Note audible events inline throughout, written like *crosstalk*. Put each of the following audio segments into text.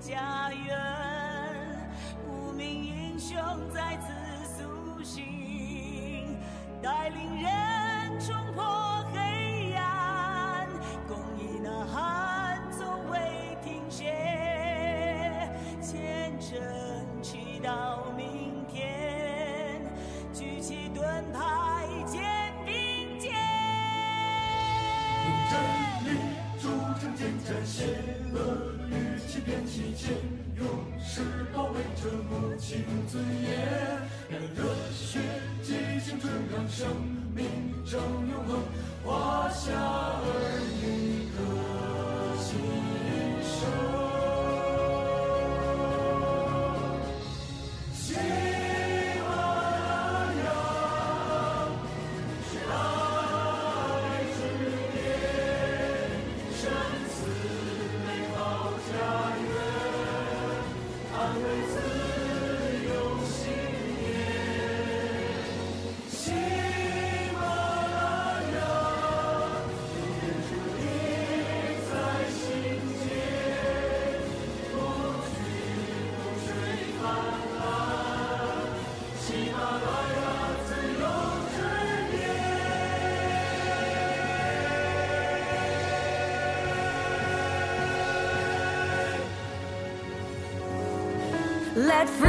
家园，that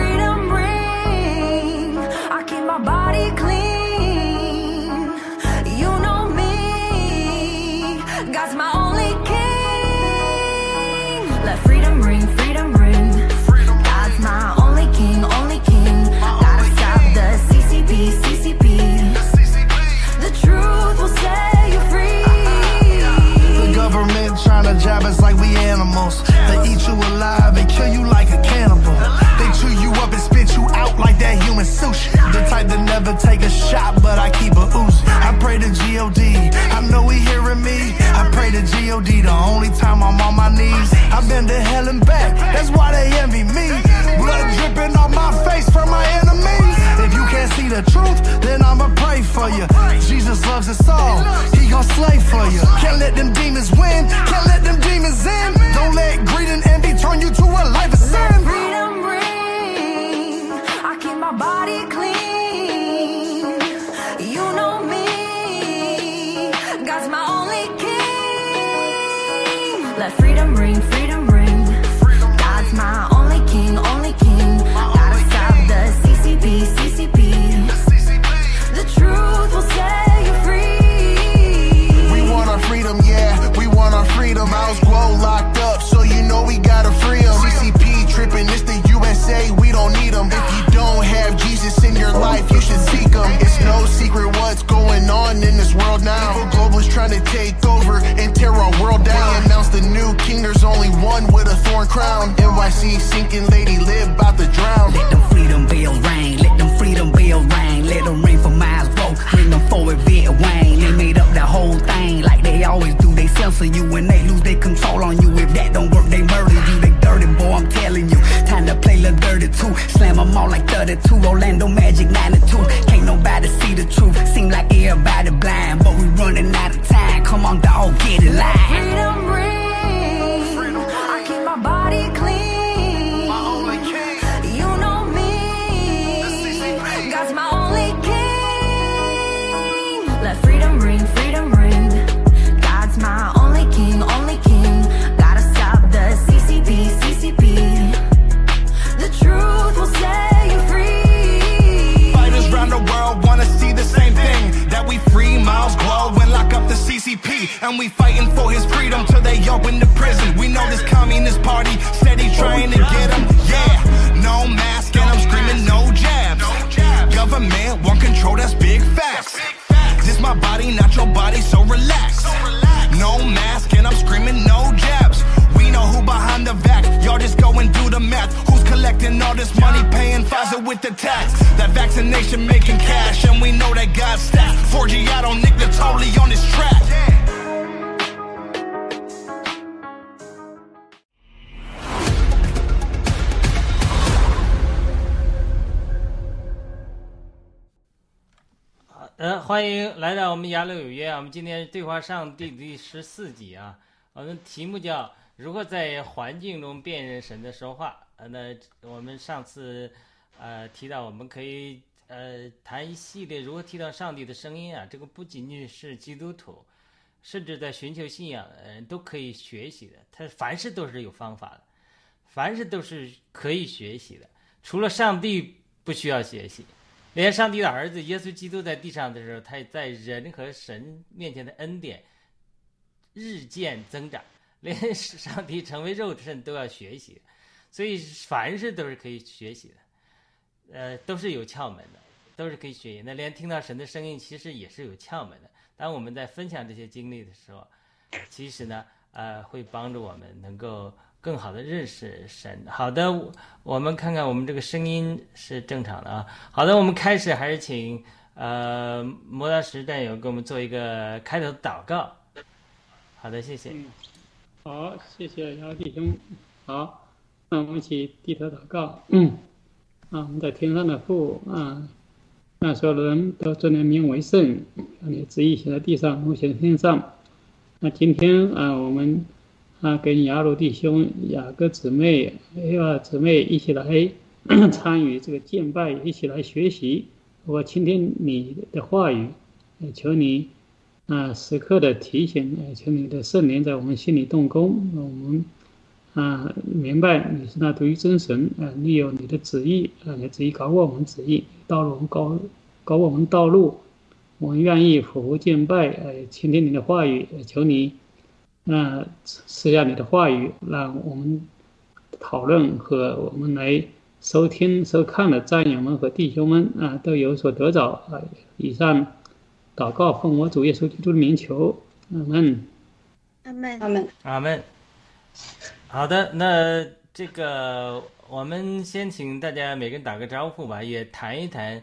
time I'm on my knees. I've been to hell and back. That's why they envy me. Blood dripping on my face from my enemies. If you can't see the truth, then I'ma pray for you. Jesus loves us all. He gon' slay for you. Can't let them demons win. Can't let them demons in. Don't to take over and tear our world down. They announced the new king, there's only one with a thorn crown. NYC sinking lady, live about to drown. Let them freedom bells ring, let them freedom bells ring, let them ring for miles road, ring them forward bit Wayne. They made up that whole thing like they always do. They censor you and they lose their control on you. If that don't work, they murder you. They dirty boy, I'm telling you. Play Lil Dirty too. Slam them all like 32. Orlando Magic 92. Can't nobody see the truth. Seem like everybody blind, but we running out of time. Come on, dog, get it live. CCP. And we fighting for his freedom till they open the prison. We know this communist party steady trying to get him. Yeah, no mask and I'm screaming no jabs. Government want control, that's big facts. This my body, not your body, so relax. No mask and I'm screaming no jabs. We know who behind the vac. Y'all just go and do the math. Who's collecting all this money, paying Pfizer with the tax? That vaccination making cash, and we know that God's stacked. Forgiato, Nick Natoli on this track. 欢迎来到我们雅乐有约啊！我们今天对话上帝第十四集啊，我们题目叫如何在环境中辨认神的说话。呃，那我们上次呃提到，我们可以呃谈一系列如何听到上帝的声音啊。这个不仅仅是基督徒，甚至在寻求信仰的人都可以学习的。他凡事都是有方法的，凡事都是可以学习的。除了上帝不需要学习，连上帝的儿子耶稣基督在地上的时候，他也在人和神面前的恩典日渐增长，*laughs* 连上帝成为肉身都要学习。所以凡事都是可以学习的，呃，都是有窍门的，都是可以学习。那连听到神的声音，其实也是有窍门的。当我们在分享这些经历的时候，其实呢，呃，会帮助我们能够更好的认识神。好的，我们看看我们这个声音是正常的啊。好的，我们开始，还是请呃磨刀石战友给我们做一个开头祷告。好的，谢谢。好，谢谢姚弟兄。好。那我们一起低头祷告。嗯，啊，我们在天上的父啊，让所有的人都尊你名为圣，让你旨意写在地上，如写在天上。那今天啊，我们啊跟雅鲁弟兄、雅各姊妹、哎呀姊妹一起来 *coughs* 参与这个敬拜，一起来学习，我倾听你的话语，求你啊时刻的提醒，求你的圣灵在我们心里动工，我们。啊，明白你是那独一真神啊！你有你的旨意啊，你旨意搞我们旨意，道路我们搞搞我们道路，我们愿意俯伏敬拜，呃，倾听你的话语，求你啊，赐下你的话语，让我们讨论和我们来收听收看的战友们和弟兄们啊，都有所得着啊！以上祷告奉我主耶稣基督的名求，阿门，阿门，阿门，阿门。好的，那这个我们先请大家每个人打个招呼吧，也谈一谈。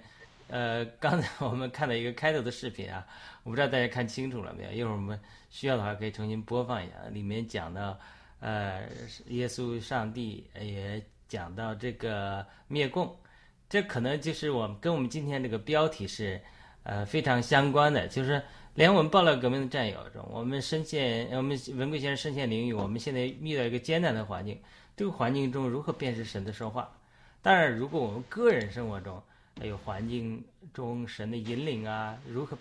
呃，刚才我们看到一个开头的视频啊，*laughs* 我不知道大家看清楚了没有？一会儿我们需要的话可以重新播放一下，里面讲到呃耶稣上帝也讲到这个灭共，这可能就是我们跟我们今天这个标题是呃非常相关的，就是。连我们爆料革命的战友中，我们深陷我们文贵先生深陷囹圄，我们现在遇到一个艰难的环境。这个环境中如何辨识神的说话？当然，如果我们个人生活中还有环境中神的引领啊，如何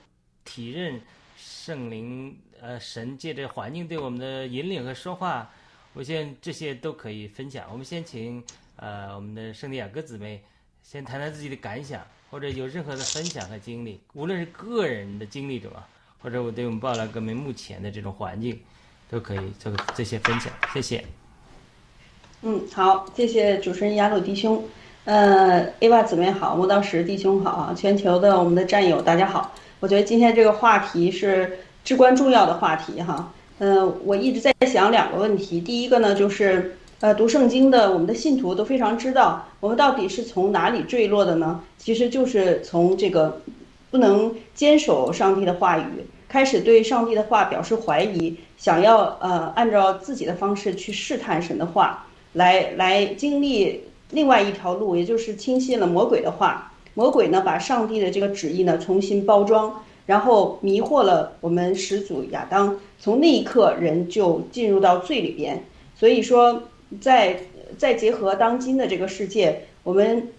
体认圣灵呃神借着环境对我们的引领和说话，我现这些都可以分享。我们先请呃我们的圣地亚哥姊妹先谈谈自己的感想，或者有任何的分享和经历，无论是个人的经历者啊。或者我对我们报了革命目前的这种环境，都可以做这些分享，谢谢。嗯，好，谢谢主持人雅鲁弟兄，呃，A 娃姊妹好，莫道石弟兄好，全球的我们的战友大家好。我觉得今天这个话题是至关重要的话题哈。嗯，我一直在想两个问题，第一个呢就是呃读圣经的我们的信徒都非常知道，我们到底是从哪里坠落的呢？其实就是从这个不能坚守上帝的话语。开始对上帝的话表示怀疑，想要呃按照自己的方式去试探神的话，来来经历另外一条路，也就是轻信了魔鬼的话。魔鬼呢把上帝的这个旨意呢重新包装，然后迷惑了我们始祖亚当。从那一刻，人就进入到罪里边。所以说，在再结合当今的这个世界，我们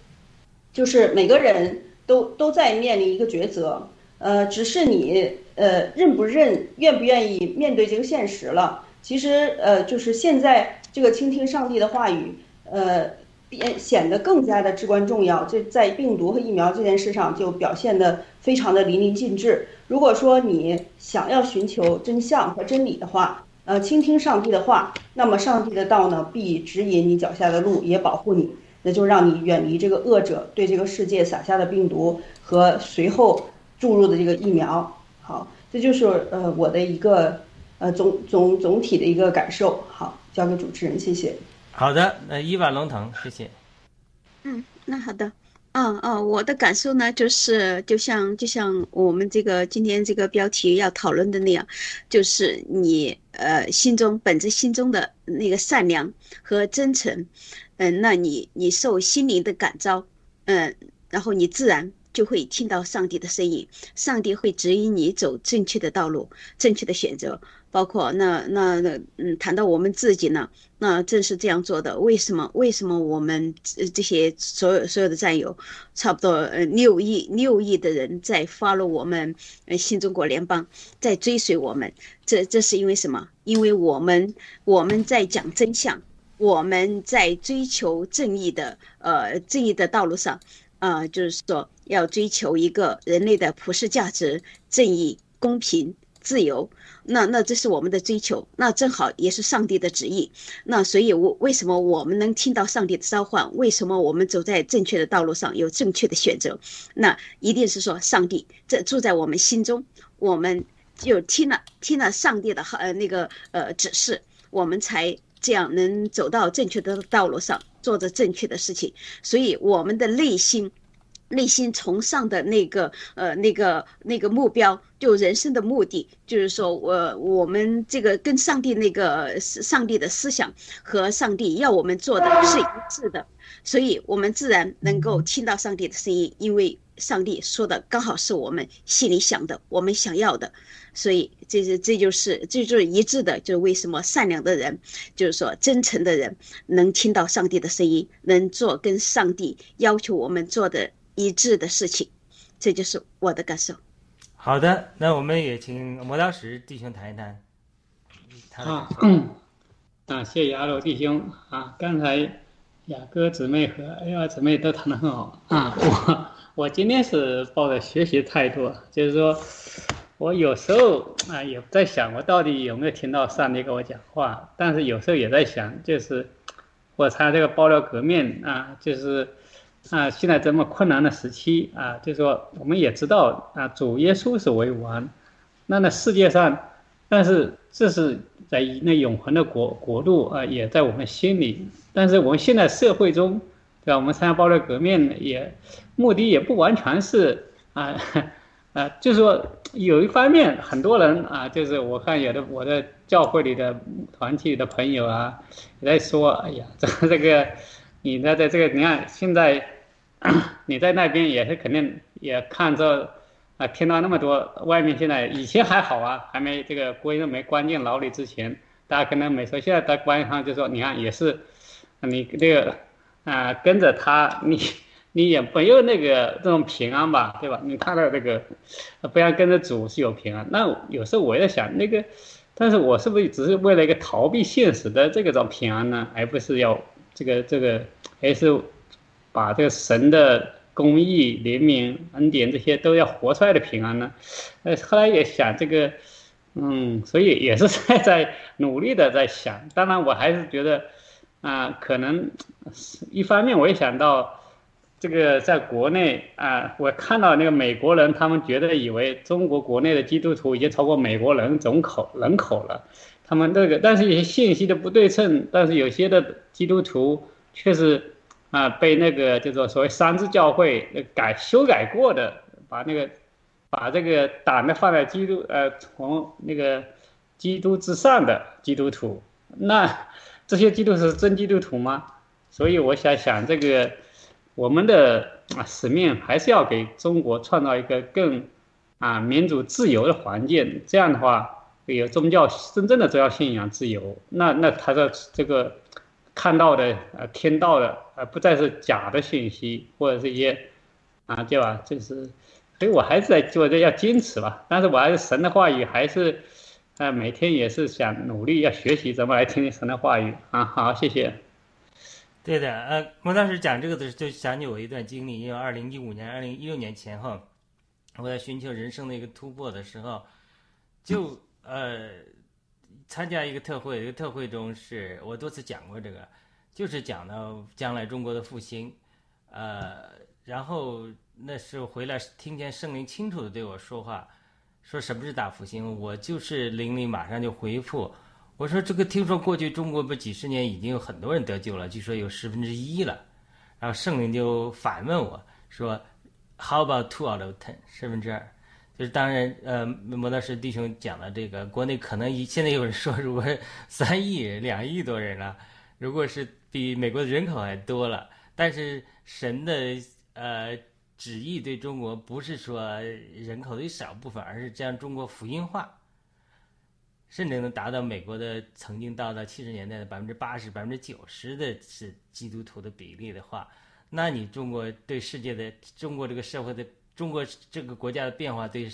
就是每个人都都在面临一个抉择。呃，只是你呃认不认、愿不愿意面对这个现实了。其实呃，就是现在这个倾听上帝的话语，呃，变显得更加的至关重要。这在病毒和疫苗这件事上就表现的非常的淋漓尽致。如果说你想要寻求真相和真理的话，呃，倾听上帝的话，那么上帝的道呢，必指引你脚下的路，也保护你，那就让你远离这个恶者对这个世界撒下的病毒和随后。注入的这个疫苗，好，这就是呃我的一个呃总总总体的一个感受。好，交给主持人，谢谢。好的，那伊瓦龙腾，谢谢。嗯，那好的，嗯嗯，我的感受呢，就是就像就像我们这个今天这个标题要讨论的那样，就是你呃心中本着心中的那个善良和真诚，嗯，那你你受心灵的感召，嗯，然后你自然。就会听到上帝的声音，上帝会指引你走正确的道路，正确的选择。包括那那那嗯，谈到我们自己呢，那正是这样做的。为什么？为什么我们这这些所有所有的战友，差不多呃六亿六亿的人在 follow 我们呃新中国联邦，在追随我们？这这是因为什么？因为我们我们在讲真相，我们在追求正义的呃正义的道路上，啊，就是说要追求一个人类的普世价值、正义、公平、自由。那那这是我们的追求，那正好也是上帝的旨意。那所以，我为什么我们能听到上帝的召唤？为什么我们走在正确的道路上，有正确的选择？那一定是说上帝这住在我们心中，我们就听了听了上帝的呃那个呃指示，我们才这样能走到正确的道路上，做着正确的事情。所以，我们的内心。内心崇尚的那个呃那个那个目标，就人生的目的，就是说我我们这个跟上帝那个上帝的思想和上帝要我们做的是一致的，所以我们自然能够听到上帝的声音，因为上帝说的刚好是我们心里想的，我们想要的，所以这是这就是这就是一致的，就是为什么善良的人，就是说真诚的人能听到上帝的声音，能做跟上帝要求我们做的。一致的事情，这就是我的感受。好的，那我们也请磨刀石弟兄谈一谈。啊，嗯，啊，谢谢阿罗弟兄啊，刚才雅哥姊妹和 A 二姊妹都谈得很好啊。我我今天是抱着学习态度，就是说我有时候啊也在想，我到底有没有听到上帝跟我讲话？但是有时候也在想，就是我参加这个爆料革命啊，就是。啊，现在这么困难的时期啊，就是说我们也知道啊，主耶稣是为王，那那世界上，但是这是在那永恒的国国度啊，也在我们心里。但是我们现在社会中，对吧？我们参加暴力革命也目的也不完全是啊 *laughs* 啊，就是说有一方面，很多人啊，就是我看有的我的教会里的团体的朋友啊，也在说，哎呀，这个这个你呢，在这个你看现在。*clears throat* 你在那边也是肯定也看着啊，听到那么多外面现在以前还好啊，还没这个规没关进牢里之前，大家可能没说，现在在关上就说，你看也是，你这个啊跟着他，你你也没有那个这种平安吧，对吧？你看到这个，不要跟着主是有平安。那有时候我在想那个，但是我是不是只是为了一个逃避现实的这个种平安呢？而不是要这个这个，还是？把这个神的公义、怜悯、恩典这些都要活出来的平安呢？呃，后来也想这个，嗯，所以也是在在努力的在想。当然，我还是觉得，啊，可能一方面我也想到，这个在国内啊，我看到那个美国人，他们觉得以为中国国内的基督徒已经超过美国人总口人口了，他们这个，但是有些信息的不对称，但是有些的基督徒确实。啊，被那个叫做所谓三支教会改修改过的，把那个把这个党的放在基督呃从那个基督之上的基督徒，那这些基督是真基督徒吗？所以我想想这个我们的啊使命还是要给中国创造一个更啊民主自由的环境，这样的话有宗教真正的宗教信仰自由，那那他的这个。看到的呃，听到的呃，不再是假的信息，或者是一些啊，对吧？就是，所以我还是在做这要坚持吧。但是我还是神的话语，还是呃，每天也是想努力要学习怎么来听听神的话语啊。好，谢谢。对的，呃，我当时讲这个的时候，就想起我一段经历，因为二零一五年、二零一六年前后，我在寻求人生的一个突破的时候，就呃。参加一个特会，一个特会中是我多次讲过这个，就是讲到将来中国的复兴，呃，然后那时候回来听见圣灵清楚的对我说话，说什么是大复兴，我就是灵里马上就回复，我说这个听说过去中国不几十年已经有很多人得救了，据说有十分之一了，然后圣灵就反问我说，How about two out of ten，十分之二？就是当然，呃，摩道师弟兄讲的这个，国内可能一现在有人说，如果 *laughs* 三亿、两亿多人了，如果是比美国的人口还多了，但是神的呃旨意对中国不是说人口的一少部分，而是将中国福音化。甚至能达到美国的曾经到到七十年代的百分之八十、百分之九十的是基督徒的比例的话，那你中国对世界的中国这个社会的中国这个国家的变化对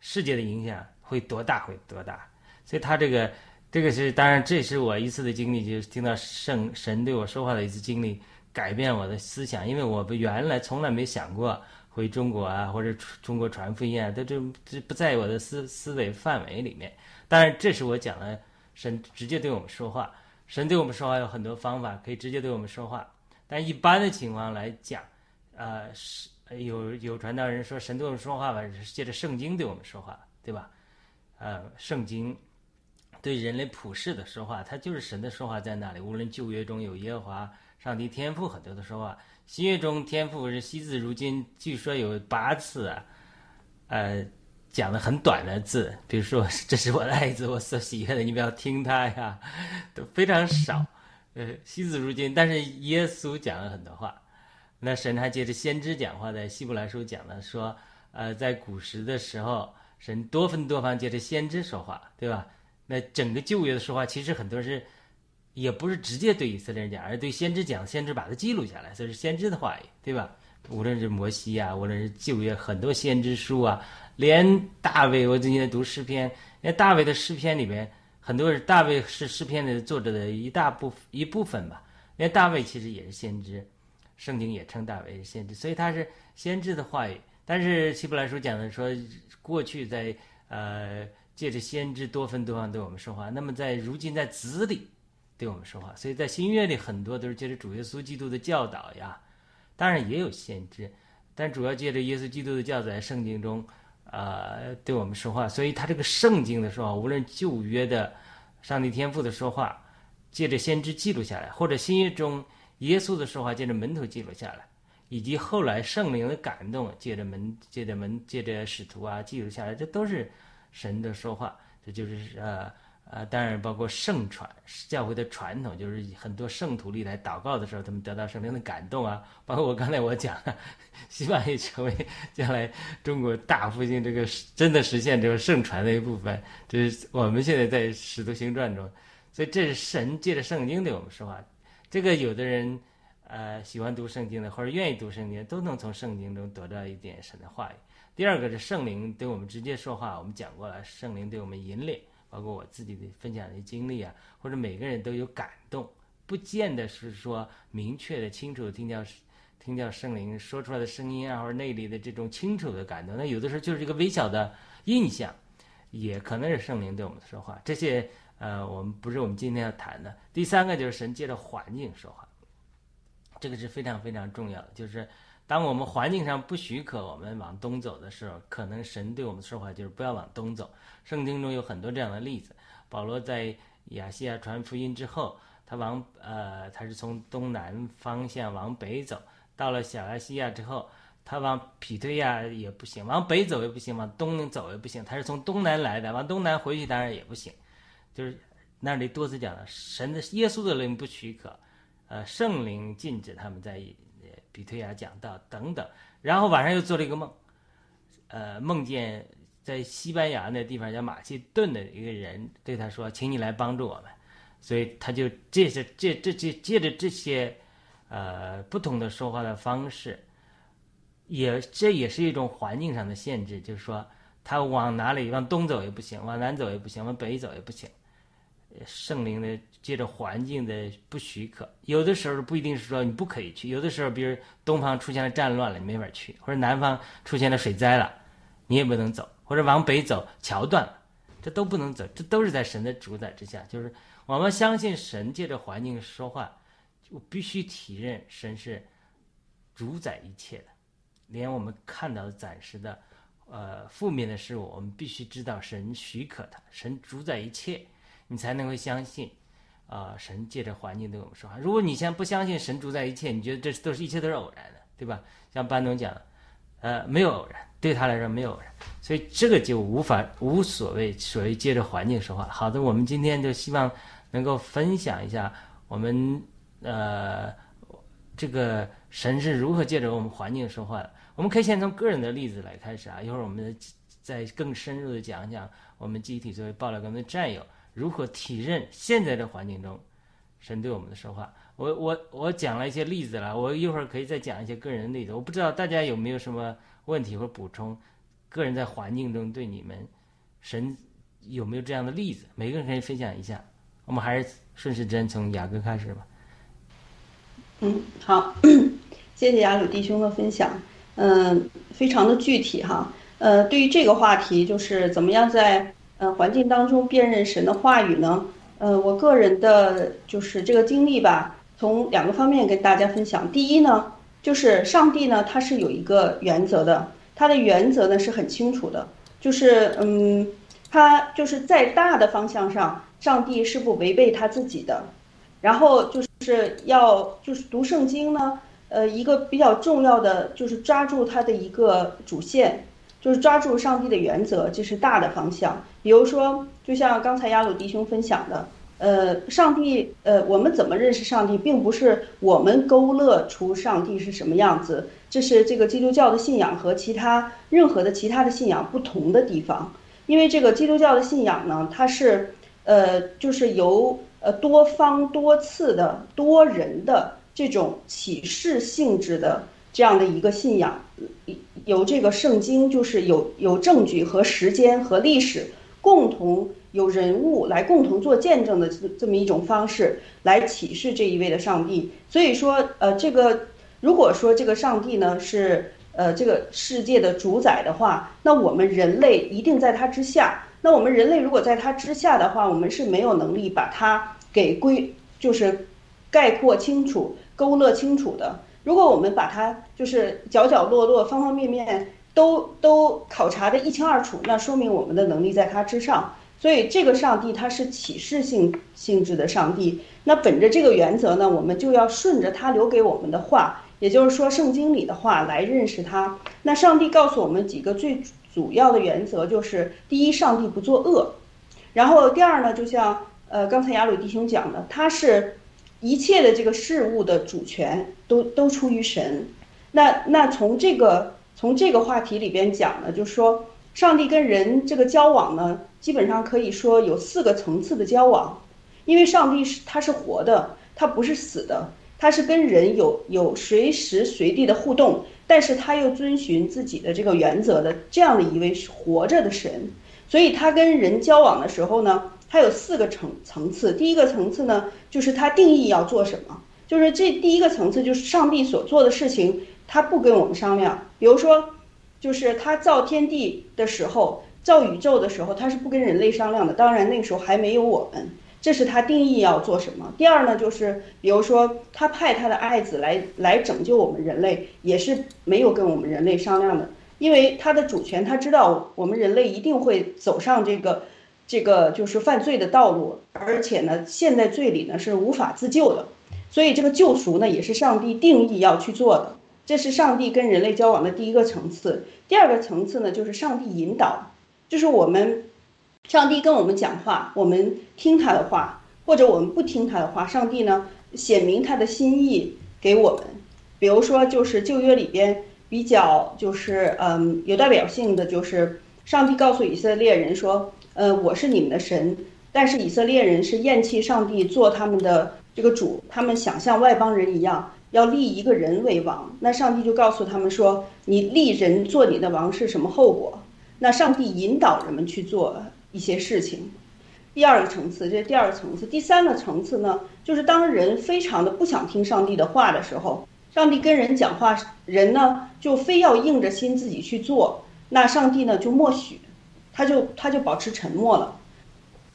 世界的影响会多大？会多大？所以他这个这个是当然，这是我一次的经历，就是听到圣神对我说话的一次经历，改变我的思想，因为我们原来从来没想过。回中国啊，或者中国传福音啊，这这这不在我的思思维范围里面。当然，这是我讲的神直接对我们说话。神对我们说话有很多方法，可以直接对我们说话。但一般的情况来讲，呃，是有有传道人说神对我们说话吧，是借着圣经对我们说话，对吧？呃，圣经对人类普世的说话，它就是神的说话在那里。无论旧约中有耶和华上帝天赋很多的说话。新约中天赋是惜字如金，据说有八次啊，呃，讲的很短的字，比如说这是我的爱子，我所喜悦的，你不要听他呀，都非常少，呃，惜字如金。但是耶稣讲了很多话，那神还接着先知讲话，在希伯来书讲了说，呃，在古时的时候，神多分多方接着先知说话，对吧？那整个旧约的说话，其实很多是。也不是直接对以色列人讲，而是对先知讲，先知把它记录下来，这是先知的话语，对吧？无论是摩西啊，无论是旧约很多先知书啊，连大卫，我最近在读诗篇，连大卫的诗篇里边，很多是大卫是诗篇的作者的一大部一部分吧。连大卫其实也是先知，圣经也称大为先知，所以他是先知的话语。但是希伯来书讲的说，过去在呃借着先知多分多方对我们说话，那么在如今在子里。对我们说话，所以在新约里很多都是借着主耶稣基督的教导呀，当然也有先知，但主要借着耶稣基督的教导在圣经中，呃，对我们说话。所以他这个圣经的说话，无论旧约的上帝天赋的说话，借着先知记录下来，或者新约中耶稣的说话，借着门徒记录下来，以及后来圣灵的感动，借着门借着门借着使徒啊记录下来，这都是神的说话。这就是呃。呃，当然包括圣传教会的传统，就是很多圣徒历来祷告的时候，他们得到圣灵的感动啊。包括我刚才我讲的，*laughs* 希望也成为将来中国大复兴这个真的实现这个圣传的一部分。这是我们现在在《使徒行传》中，所以这是神借着圣经对我们说话。这个有的人呃喜欢读圣经的，或者愿意读圣经，都能从圣经中得到一点神的话语。第二个是圣灵对我们直接说话，我们讲过了，圣灵对我们引领。包括我自己的分享的经历啊，或者每个人都有感动，不见得是说明确的、清楚的听到听到圣灵说出来的声音啊，或者内里的这种清楚的感动。那有的时候就是一个微小的印象，也可能是圣灵对我们说话。这些呃，我们不是我们今天要谈的。第三个就是神借着环境说话，这个是非常非常重要的，就是。当我们环境上不许可我们往东走的时候，可能神对我们说话就是不要往东走。圣经中有很多这样的例子。保罗在亚细亚传福音之后，他往呃他是从东南方向往北走，到了小亚细亚之后，他往匹推亚也不行，往北走也不行，往东走也不行。他是从东南来的，往东南回去当然也不行。就是那里多次讲了，神的耶稣的灵不许可，呃，圣灵禁止他们在。比推亚讲到等等，然后晚上又做了一个梦，呃，梦见在西班牙那地方叫马其顿的一个人对他说：“请你来帮助我们。”所以他就借着借这这借着这些呃不同的说话的方式，也这也是一种环境上的限制，就是说他往哪里往东走也不行，往南走也不行，往北走也不行。圣灵的借着环境的不许可，有的时候不一定是说你不可以去，有的时候比如东方出现了战乱了，你没法去；或者南方出现了水灾了，你也不能走；或者往北走桥断了，这都不能走，这都是在神的主宰之下。就是我们相信神借着环境说话，就必须体认神是主宰一切的，连我们看到的暂时的呃负面的事物，我们必须知道神许可它，神主宰一切。你才能够相信，啊，神借着环境对我们说话。如果你现在不相信神主宰一切，你觉得这都是一切都是偶然的，对吧？像班农讲，呃，没有偶然，对他来说没有偶然，所以这个就无法无所谓所谓借着环境说话。好的，我们今天就希望能够分享一下我们呃这个神是如何借着我们环境说话的。我们可以先从个人的例子来开始啊，一会儿我们再更深入的讲讲我们集体作为爆料革命的战友如何体认现在的环境中神对我们的说话。我我我讲了一些例子了，我一会儿可以再讲一些个人的例子。我不知道大家有没有什么问题或补充？个人在环境中对你们神有没有这样的例子？每个人可以分享一下。我们还是顺时针从雅各开始吧。嗯，好，*coughs* 谢谢雅鲁弟兄的分享，嗯，非常的具体哈。呃，对于这个话题，就是怎么样在呃环境当中辨认神的话语呢？呃，我个人的就是这个经历吧，从两个方面跟大家分享。第一呢，就是上帝呢，他是有一个原则的，他的原则呢是很清楚的，就是嗯，他就是在大的方向上，上帝是不违背他自己的。然后就是要就是读圣经呢，呃，一个比较重要的就是抓住它的一个主线，就是抓住上帝的原则，这是大的方向。比如说，就像刚才亚鲁弟兄分享的，呃，上帝，呃，我们怎么认识上帝，并不是我们勾勒出上帝是什么样子，这是这个基督教的信仰和其他任何的其他的信仰不同的地方。因为这个基督教的信仰呢，它是，呃，就是由呃，多方多次的多人的这种启示性质的这样的一个信仰，由这个圣经就是有有证据和时间和历史共同有人物来共同做见证的这这么一种方式来启示这一位的上帝。所以说，呃，这个如果说这个上帝呢是呃这个世界的主宰的话，那我们人类一定在他之下。那我们人类如果在它之下的话，我们是没有能力把它给归，就是概括清楚、勾勒清楚的。如果我们把它就是角角落落、方方面面都都考察的一清二楚，那说明我们的能力在他之上。所以这个上帝他是启示性性质的上帝。那本着这个原则呢，我们就要顺着他留给我们的话，也就是说圣经里的话来认识他。那上帝告诉我们几个最。主要的原则就是：第一，上帝不作恶；然后第二呢，就像呃刚才雅鲁弟兄讲的，他是一切的这个事物的主权都都出于神。那那从这个从这个话题里边讲呢，就是说上帝跟人这个交往呢，基本上可以说有四个层次的交往，因为上帝是他是活的，他不是死的，他是跟人有有随时随地的互动。但是他又遵循自己的这个原则的这样的一位活着的神，所以他跟人交往的时候呢，他有四个层层次。第一个层次呢，就是他定义要做什么，就是这第一个层次就是上帝所做的事情，他不跟我们商量。比如说，就是他造天地的时候，造宇宙的时候，他是不跟人类商量的。当然那个时候还没有我们。这是他定义要做什么。第二呢，就是比如说他派他的爱子来来拯救我们人类，也是没有跟我们人类商量的，因为他的主权，他知道我们人类一定会走上这个这个就是犯罪的道路，而且呢，陷在罪里呢是无法自救的，所以这个救赎呢也是上帝定义要去做的。这是上帝跟人类交往的第一个层次。第二个层次呢，就是上帝引导，就是我们。上帝跟我们讲话，我们听他的话，或者我们不听他的话。上帝呢，显明他的心意给我们。比如说，就是旧约里边比较就是嗯有代表性的，就是上帝告诉以色列人说，呃，我是你们的神。但是以色列人是厌弃上帝做他们的这个主，他们想像外邦人一样，要立一个人为王。那上帝就告诉他们说，你立人做你的王是什么后果？那上帝引导人们去做。一些事情，第二个层次，这是第二个层次。第三个层次呢，就是当人非常的不想听上帝的话的时候，上帝跟人讲话，人呢就非要硬着心自己去做，那上帝呢就默许，他就他就保持沉默了，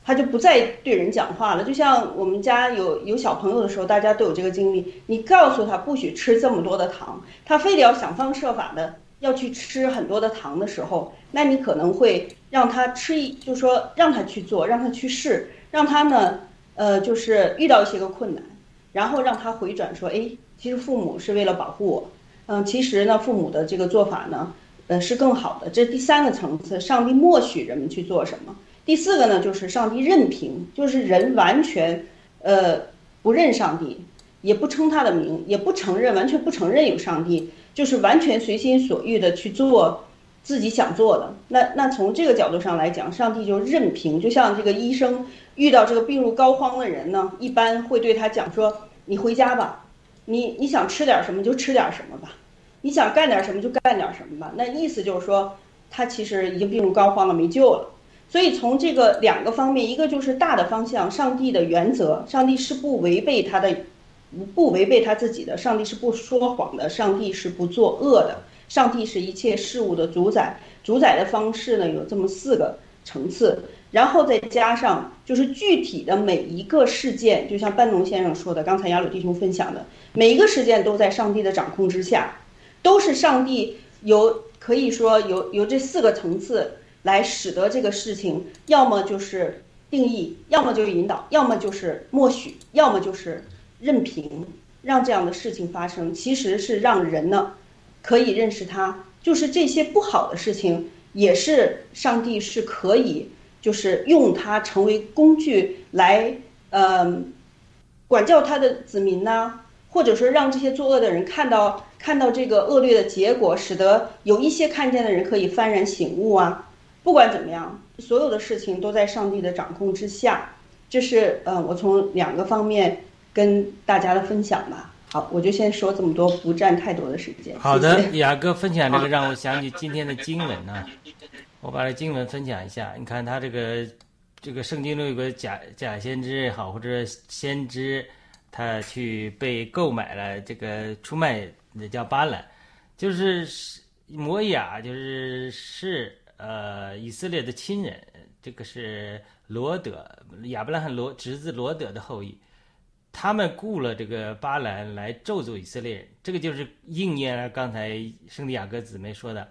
他就不再对人讲话了。就像我们家有有小朋友的时候，大家都有这个经历，你告诉他不许吃这么多的糖，他非得要想方设法的。要去吃很多的糖的时候，那你可能会让他吃一，就说让他去做，让他去试，让他呢，呃，就是遇到一些个困难，然后让他回转说，哎，其实父母是为了保护我，嗯，其实呢，父母的这个做法呢，呃，是更好的。这是第三个层次，上帝默许人们去做什么。第四个呢，就是上帝任凭，就是人完全，呃，不认上帝，也不称他的名，也不承认，完全不承认有上帝。就是完全随心所欲的去做，自己想做的。那那从这个角度上来讲，上帝就任凭，就像这个医生遇到这个病入膏肓的人呢，一般会对他讲说：“你回家吧，你你想吃点什么就吃点什么吧，你想干点什么就干点什么吧。”那意思就是说，他其实已经病入膏肓了，没救了。所以从这个两个方面，一个就是大的方向，上帝的原则，上帝是不违背他的，不违背他自己的，上帝是不说谎的，上帝是不作恶的，上帝是一切事物的主宰。主宰的方式呢有这么四个层次，然后再加上就是具体的每一个事件，就像班农先生说的，刚才雅鲁弟兄分享的，每一个事件都在上帝的掌控之下，都是上帝有可以说有有这四个层次。来使得这个事情，要么就是定义，要么就是引导，要么就是默许，要么就是任凭，让这样的事情发生，其实是让人呢可以认识他，就是这些不好的事情，也是上帝是可以，就是用它成为工具来，呃，管教他的子民呐，或者说让这些作恶的人看到看到这个恶劣的结果，使得有一些看见的人可以幡然醒悟啊。不管怎么样，所有的事情都在上帝的掌控之下。这是呃，我从两个方面跟大家的分享吧。好，我就先说这么多，不占太多的时间。好的，*laughs* 雅哥分享这个让我想起今天的经文呢。我把这经文分享一下。你看他这个这个圣经中有个假假先知也好，或者先知，他去被购买了，这个出卖那叫巴兰，就是摩雅，就是是。呃，以色列的亲人，这个是罗德亚伯拉罕罗侄子罗德的后裔，他们雇了这个巴兰来咒诅以色列人，这个就是应验了刚才圣地亚哥姊妹说的，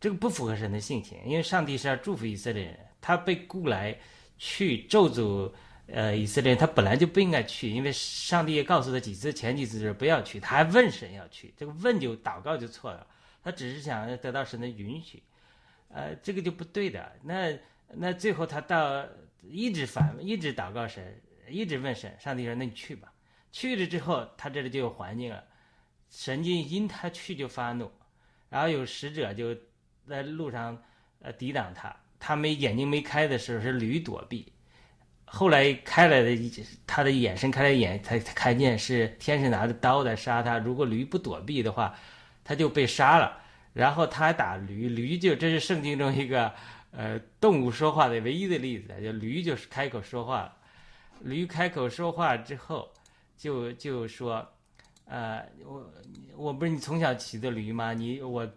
这个不符合神的性情，因为上帝是要祝福以色列人，他被雇来去咒诅呃以色列人，他本来就不应该去，因为上帝也告诉他几次，前几次是不要去，他还问神要去，这个问就祷告就错了，他只是想得到神的允许。呃，这个就不对的。那那最后他到一直反，一直祷告神，一直问神。上帝说：“那你去吧。”去了之后，他这里就有环境了。神就因他去就发怒，然后有使者就在路上呃抵挡他。他没眼睛没开的时候是驴躲避，后来开了的，他的眼神开了眼，他他看见是天使拿着刀在杀他。如果驴不躲避的话，他就被杀了。然后他还打驴，驴就这是圣经中一个呃动物说话的唯一的例子，就驴就是开口说话了。驴开口说话之后，就就说，呃，我我不是你从小骑的驴吗？你我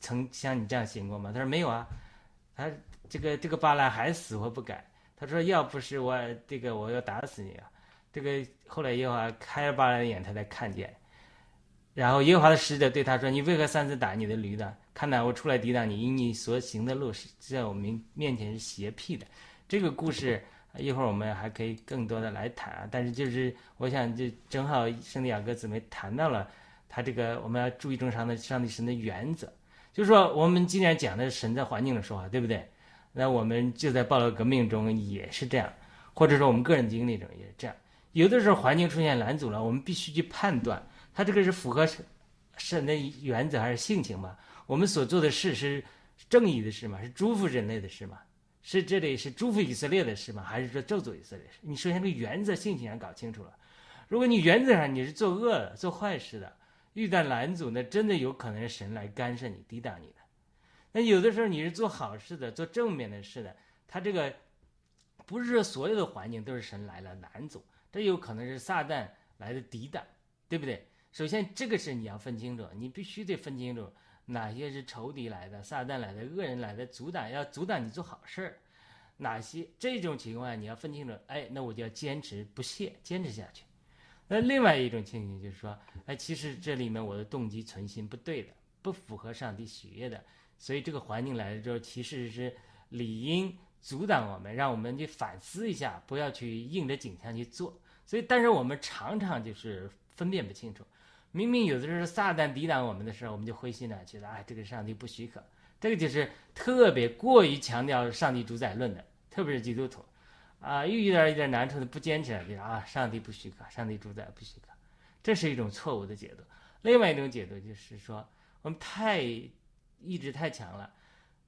曾像你这样行过吗？他说没有啊。他这个这个巴兰还死活不改。他说要不是我这个我要打死你啊。这个后来耶和华开了巴兰的眼，他才看见。然后耶和华的使者对他说：“你为何三次打你的驴呢？看来，我出来抵挡你，因你所行的路是在我们面前是邪僻的。”这个故事一会儿我们还可以更多的来谈啊。但是就是我想，就正好圣地亚哥姊妹谈到了他这个我们要注意中上的上帝神的原则，就是说我们今天讲的是神在环境的说话，对不对？那我们就在暴乱革命中也是这样，或者说我们个人经历中也是这样。有的时候环境出现拦阻了，我们必须去判断。他这个是符合神的原则还是性情嘛？我们所做的事是正义的事吗？是祝福人类的事吗？是这里是祝福以色列的事吗？还是说咒诅以色列？你首先这个原则性情上搞清楚了。如果你原则上你是做恶的、做坏事的，遇到拦阻，那真的有可能是神来干涉你、抵挡你的。那有的时候你是做好事的、做正面的事的，他这个不是说所有的环境都是神来了拦阻，这有可能是撒旦来的抵挡，对不对？首先，这个是你要分清楚，你必须得分清楚哪些是仇敌来的、撒旦来的、恶人来的，阻挡要阻挡你做好事儿。哪些这种情况下你要分清楚，哎，那我就要坚持不懈，坚持下去。那另外一种情形就是说，哎，其实这里面我的动机存心不对的，不符合上帝喜悦的，所以这个环境来了之后，其实是理应阻挡我们，让我们去反思一下，不要去硬着颈项去做。所以，但是我们常常就是分辨不清楚。明明有的时候撒旦抵挡我们的时候，我们就灰心了，觉得哎，这个上帝不许可。这个就是特别过于强调上帝主宰论的，特别是基督徒，啊，又遇到一点难处的不坚持了，就啊，上帝不许可，上帝主宰不许可，这是一种错误的解读。另外一种解读就是说，我们太意志太强了，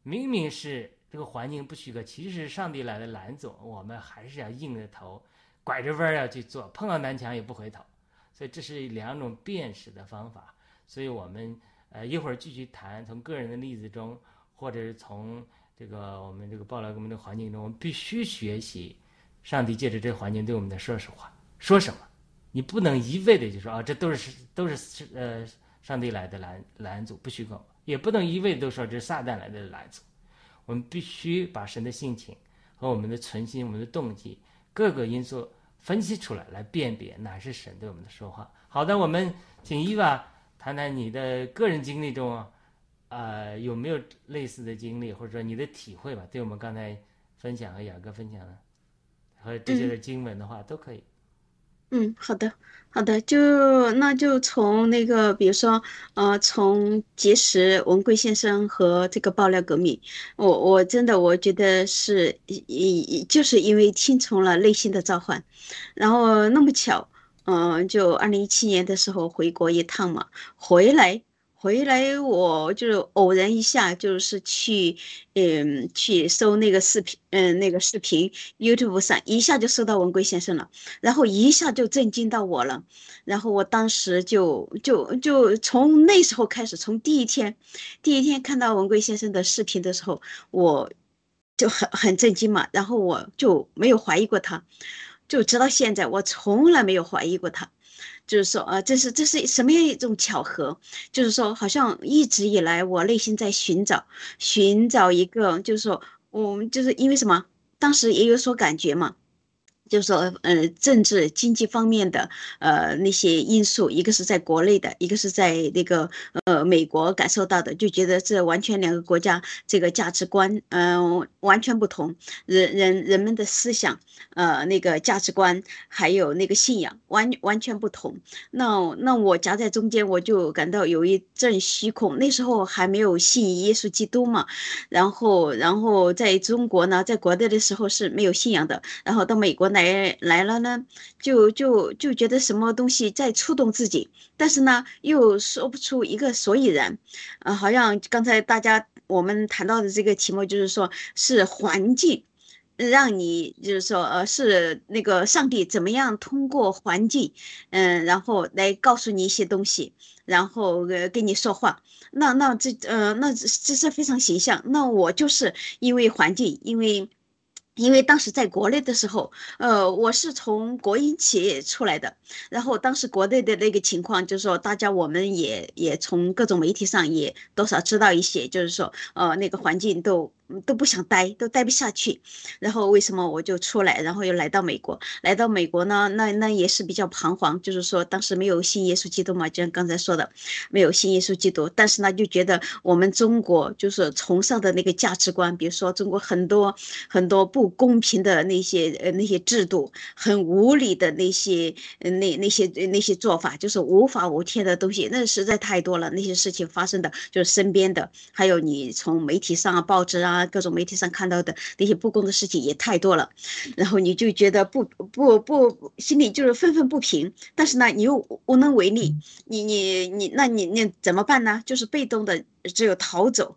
明明是这个环境不许可，其实上帝来的拦阻，我们还是要硬着头，拐着弯儿要去做，碰到南墙也不回头。所以这是两种辨识的方法。所以我们呃一会儿继续谈，从个人的例子中，或者是从这个我们这个暴乱革命的环境中，我们必须学习上帝借着这个环境对我们的说实话，说什么？你不能一味的就说啊，这都是都是呃上帝来的拦拦阻，不许可；也不能一味的都说这是撒旦来的拦阻。我们必须把神的性情和我们的存心、我们的动机各个因素分析出来，来辨别哪是神对我们的说话。好的，我们请伊娃谈谈你的个人经历中，呃，有没有类似的经历，或者说你的体会吧？对我们刚才分享和雅哥分享的和这些的经文的话，都可以。嗯，好的，好的，就那就从那个，比如说，呃，从结识文贵先生和这个爆料革命，我我真的我觉得是，一就是因为听从了内心的召唤，然后那么巧，嗯，就二零一七年的时候回国一趟嘛，回来。回来我就偶然一下，就是去，嗯，去搜那个视频，嗯，那个视频，YouTube 上一下就搜到文贵先生了，然后一下就震惊到我了，然后我当时就就就从那时候开始，从第一天，第一天看到文贵先生的视频的时候，我就很很震惊嘛，然后我就没有怀疑过他，就直到现在，我从来没有怀疑过他。就是说，呃，这是这是什么样一种巧合？就是说，好像一直以来我内心在寻找，寻找一个，就是说，我们就是因为什么？当时也有所感觉嘛。就是说，呃，政治经济方面的，呃，那些因素，一个是在国内的，一个是在那个，呃，美国感受到的，就觉得这完全两个国家这个价值观，嗯，完全不同，人人人们的思想，呃，那个价值观还有那个信仰完完全不同。那那我夹在中间，我就感到有一阵虚空。那时候还没有信耶稣基督嘛，然后然后在中国呢，在国内的时候是没有信仰的，然后到美国呢。来来了呢，就就就觉得什么东西在触动自己，但是呢，又说不出一个所以然，啊，好像刚才大家我们谈到的这个题目，就是说是环境让你，就是说呃，是那个上帝怎么样通过环境，嗯，然后来告诉你一些东西，然后呃跟你说话，那那这呃那这是非常形象，那我就是因为环境，因为。因为当时在国内的时候，呃，我是从国营企业出来的，然后当时国内的那个情况，就是说大家我们也也从各种媒体上也多少知道一些，就是说，呃，那个环境都。都不想待，都待不下去。然后为什么我就出来，然后又来到美国？来到美国呢，那那也是比较彷徨，就是说当时没有信耶稣基督嘛，就像刚才说的，没有信耶稣基督。但是呢，就觉得我们中国就是崇尚的那个价值观，比如说中国很多很多不公平的那些呃那些制度，很无理的那些那那些那些做法，就是无法无天的东西，那实在太多了。那些事情发生的，就是身边的，还有你从媒体上啊、报纸啊。啊，各种媒体上看到的那些不公的事情也太多了，然后你就觉得不不不，心里就是愤愤不平。但是呢，你又无能为力，你你你，那你你怎么办呢？就是被动的，只有逃走。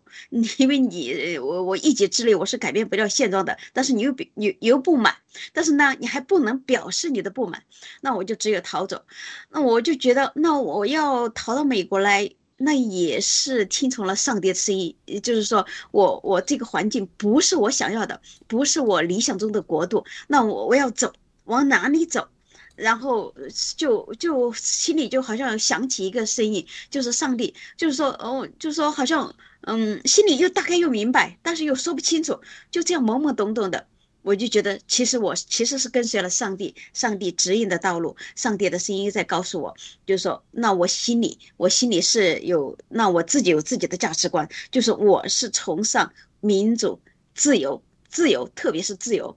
因为你我我一己之力我是改变不了现状的，但是你又你又不满，但是呢，你还不能表示你的不满，那我就只有逃走。那我就觉得，那我要逃到美国来。那也是听从了上帝的声音，就是说我我这个环境不是我想要的，不是我理想中的国度，那我我要走往哪里走？然后就就心里就好像想起一个声音，就是上帝，就是说哦，就是说好像嗯，心里又大概又明白，但是又说不清楚，就这样懵懵懂懂的。我就觉得，其实我其实是跟随了上帝，上帝指引的道路，上帝的声音在告诉我，就是说，那我心里，我心里是有，那我自己有自己的价值观，就是我是崇尚民主、自由、自由，特别是自由。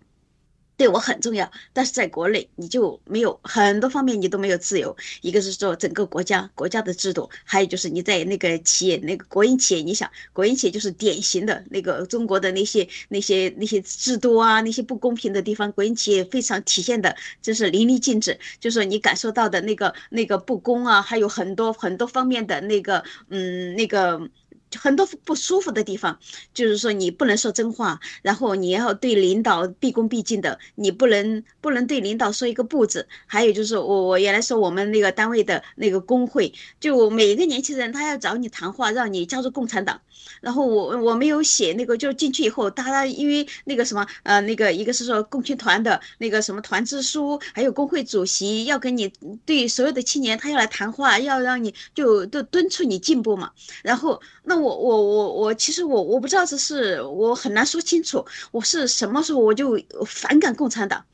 对我很重要，但是在国内你就没有很多方面你都没有自由。一个是说整个国家国家的制度，还有就是你在那个企业那个国营企业，你想国营企业就是典型的那个中国的那些那些那些制度啊，那些不公平的地方，国营企业非常体现的，就是淋漓尽致。就是你感受到的那个那个不公啊，还有很多很多方面的那个嗯那个。很多不舒服的地方，就是说你不能说真话，然后你要对领导毕恭毕敬的，你不能不能对领导说一个不字。还有就是我我原来说我们那个单位的那个工会，就每一个年轻人他要找你谈话，让你加入共产党。然后我我没有写那个，就进去以后，他因为那个什么呃那个一个是说共青团的那个什么团支书，还有工会主席要跟你对所有的青年他要来谈话，要让你就都敦促你进步嘛。然后那我我我我其实我我不知道这是我很难说清楚，我是什么时候我就反感共产党。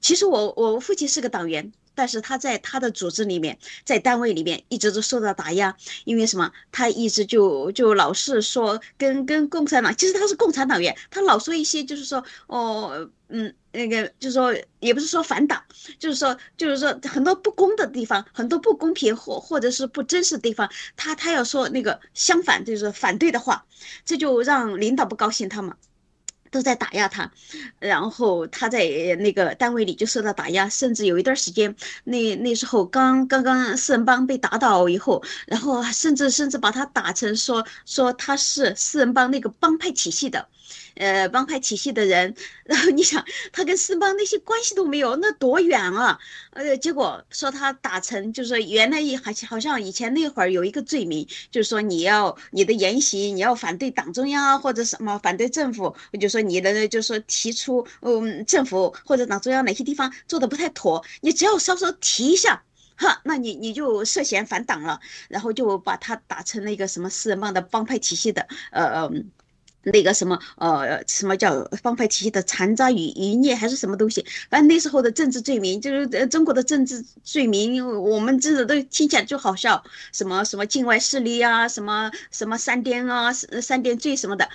其实我我父亲是个党员。但是他在他的组织里面，在单位里面一直都受到打压，因为什么？他一直就就老是说跟跟共产党，其实他是共产党员，他老说一些就是说哦，嗯，那个就是说也不是说反党，就是说就是说很多不公的地方，很多不公平或或者是不真实的地方，他他要说那个相反就是反对的话，这就让领导不高兴他嘛。都在打压他，然后他在那个单位里就受到打压，甚至有一段时间，那那时候刚刚刚四人帮被打倒以后，然后甚至甚至把他打成说说他是四人帮那个帮派体系的。呃，帮派体系的人，然后你想，他跟四帮那些关系都没有，那多远啊！呃，结果说他打成，就是说原来好像好像以前那会儿有一个罪名，就是说你要你的言行，你要反对党中央或者什么反对政府，就说你的就是说提出，嗯，政府或者党中央哪些地方做的不太妥，你只要稍稍提一下，哈，那你你就涉嫌反党了，然后就把他打成那个什么四人帮的帮派体系的，呃。那个什么呃，什么叫方块体系的残渣与余孽，还是什么东西？反正那时候的政治罪名，就是呃中国的政治罪名，我们真的都听起来就好笑，什么什么境外势力啊，什么什么三颠啊，三颠罪什么的。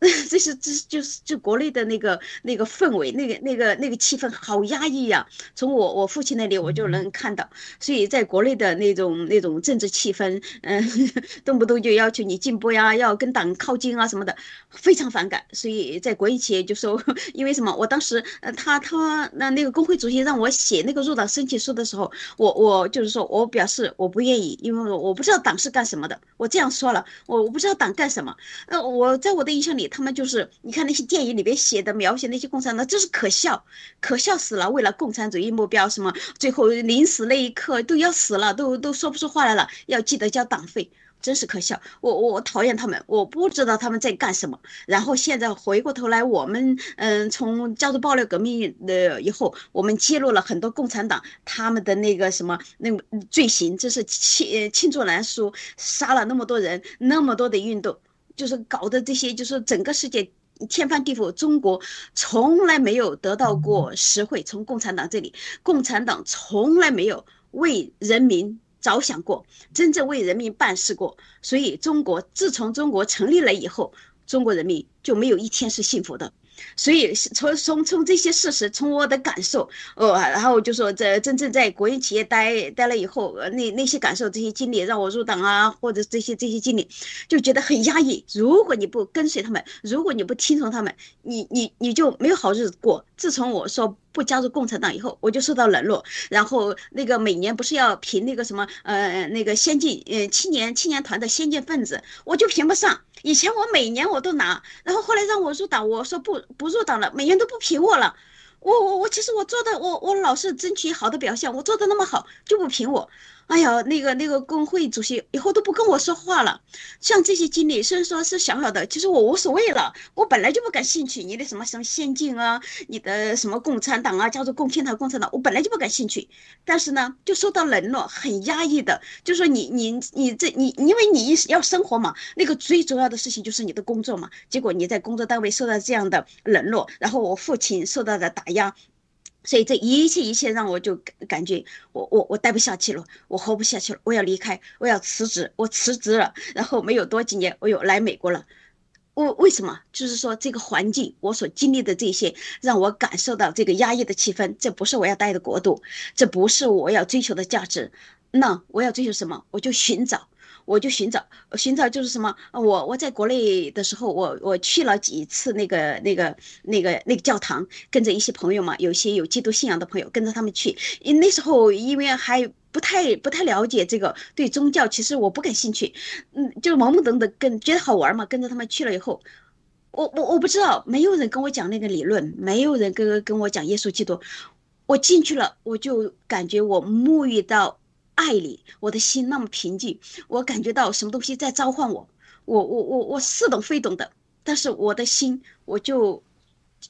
*laughs* 这是这就是就国内的那个那个氛围，那个那个那个气氛好压抑呀。从我我父亲那里我就能看到，所以在国内的那种那种政治气氛，嗯，*laughs* 动不动就要求你进步呀，要跟党靠近啊什么的，非常反感。所以在国营企业就说，*laughs* 因为什么？我当时呃他他那那个工会主席让我写那个入党申请书的时候，我我就是说我表示我不愿意，因为我不知道党是干什么的。我这样说了，我我不知道党干什么。那，我在我的印象里。他们就是你看那些电影里边写的描写那些共产党，真是可笑，可笑死了。为了共产主义目标，什么最后临死那一刻都要死了，都都说不出话来了，要记得交党费，真是可笑。我我我讨厌他们，我不知道他们在干什么。然后现在回过头来，我们嗯，从加入爆料革命的以后，我们揭露了很多共产党他们的那个什么那个罪行，这是罄罄竹难书，杀了那么多人，那么多的运动。就是搞的这些，就是整个世界天翻地覆，中国从来没有得到过实惠。从共产党这里，共产党从来没有为人民着想过，真正为人民办事过。所以，中国自从中国成立了以后，中国人民就没有一天是幸福的。所以从从从这些事实，从我的感受，呃，然后就说在真正在国营企业待待了以后，呃那那些感受，这些经历让我入党啊，或者这些这些经历，就觉得很压抑。如果你不跟随他们，如果你不听从他们，你你你就没有好日子过。自从我说不加入共产党以后，我就受到冷落。然后那个每年不是要评那个什么呃那个先进呃青年青年团的先进分子，我就评不上。以前我每年我都拿，然后后来让我入党，我说不不入党了，每年都不评我了。我我我其实我做的我我老是争取好的表现，我做的那么好就不评我。哎呀，那个那个工会主席以后都不跟我说话了。像这些经历，虽然说是小小的，其实我无所谓了。我本来就不感兴趣，你的什么什么先进啊，你的什么共产党啊，叫做共青团、共产党，我本来就不感兴趣。但是呢，就受到冷落，很压抑的。就说你你你这你，因为你要生活嘛，那个最重要的事情就是你的工作嘛。结果你在工作单位受到这样的冷落，然后我父亲受到的打压。所以这一切一切让我就感感觉我我我待不下去了，我活不下去了，我要离开，我要辞职，我辞职了，然后没有多几年，我又来美国了。我为什么？就是说这个环境，我所经历的这些，让我感受到这个压抑的气氛，这不是我要待的国度，这不是我要追求的价值。那我要追求什么？我就寻找。我就寻找，寻找就是什么？我我在国内的时候，我我去了几次那个那个那个那个教堂，跟着一些朋友嘛，有些有基督信仰的朋友，跟着他们去。因那时候因为还不太不太了解这个对宗教，其实我不感兴趣，嗯，就懵懵懂懂跟觉得好玩嘛，跟着他们去了以后，我我我不知道，没有人跟我讲那个理论，没有人跟跟我讲耶稣基督，我进去了，我就感觉我沐浴到爱里，我的心那么平静，我感觉到什么东西在召唤我，我我我我似懂非懂的，但是我的心我就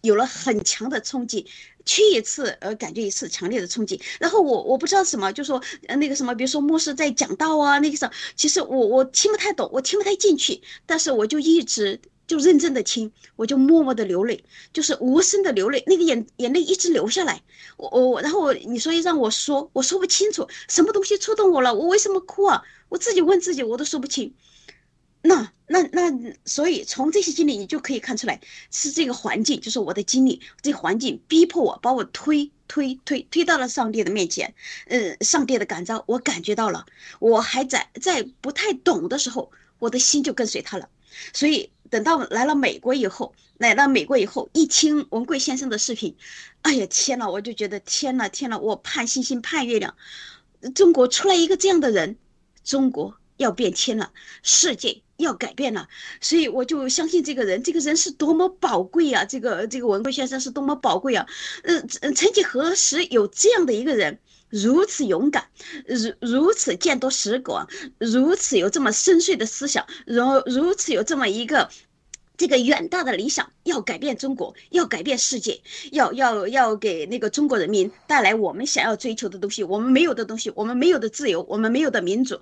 有了很强的冲击。去一次，呃，感觉一次强烈的冲击。然后我我不知道什么，就说那个什么，比如说牧师在讲道啊，那个什么，其实我我听不太懂，我听不太进去，但是我就一直就认真的听，我就默默的流泪，就是无声的流泪，那个眼眼泪一直流下来。我我然后我你说让我说，我说不清楚，什么东西触动我了？我为什么哭啊？我自己问自己，我都说不清。那那那，所以从这些经历，你就可以看出来，是这个环境，就是我的经历，这环境逼迫我，把我推推推推到了上帝的面前。嗯，上帝的感召，我感觉到了。我还在在不太懂的时候，我的心就跟随他了。所以等到来了美国以后，来了美国以后，一听文贵先生的视频，哎呀天呐，我就觉得天呐天呐，我盼星星盼月亮，中国出来一个这样的人，中国要变天了，世界。要改变了，所以我就相信这个人，这个人是多么宝贵啊！这个这个文贵先生是多么宝贵啊！呃，曾几何时有这样的一个人，如此勇敢，如如此见多识广，如此有这么深邃的思想，如如此有这么一个这个远大的理想，要改变中国，要改变世界，要要要给那个中国人民带来我们想要追求的东西，我们没有的东西，我们没有的自由，我们没有的民主。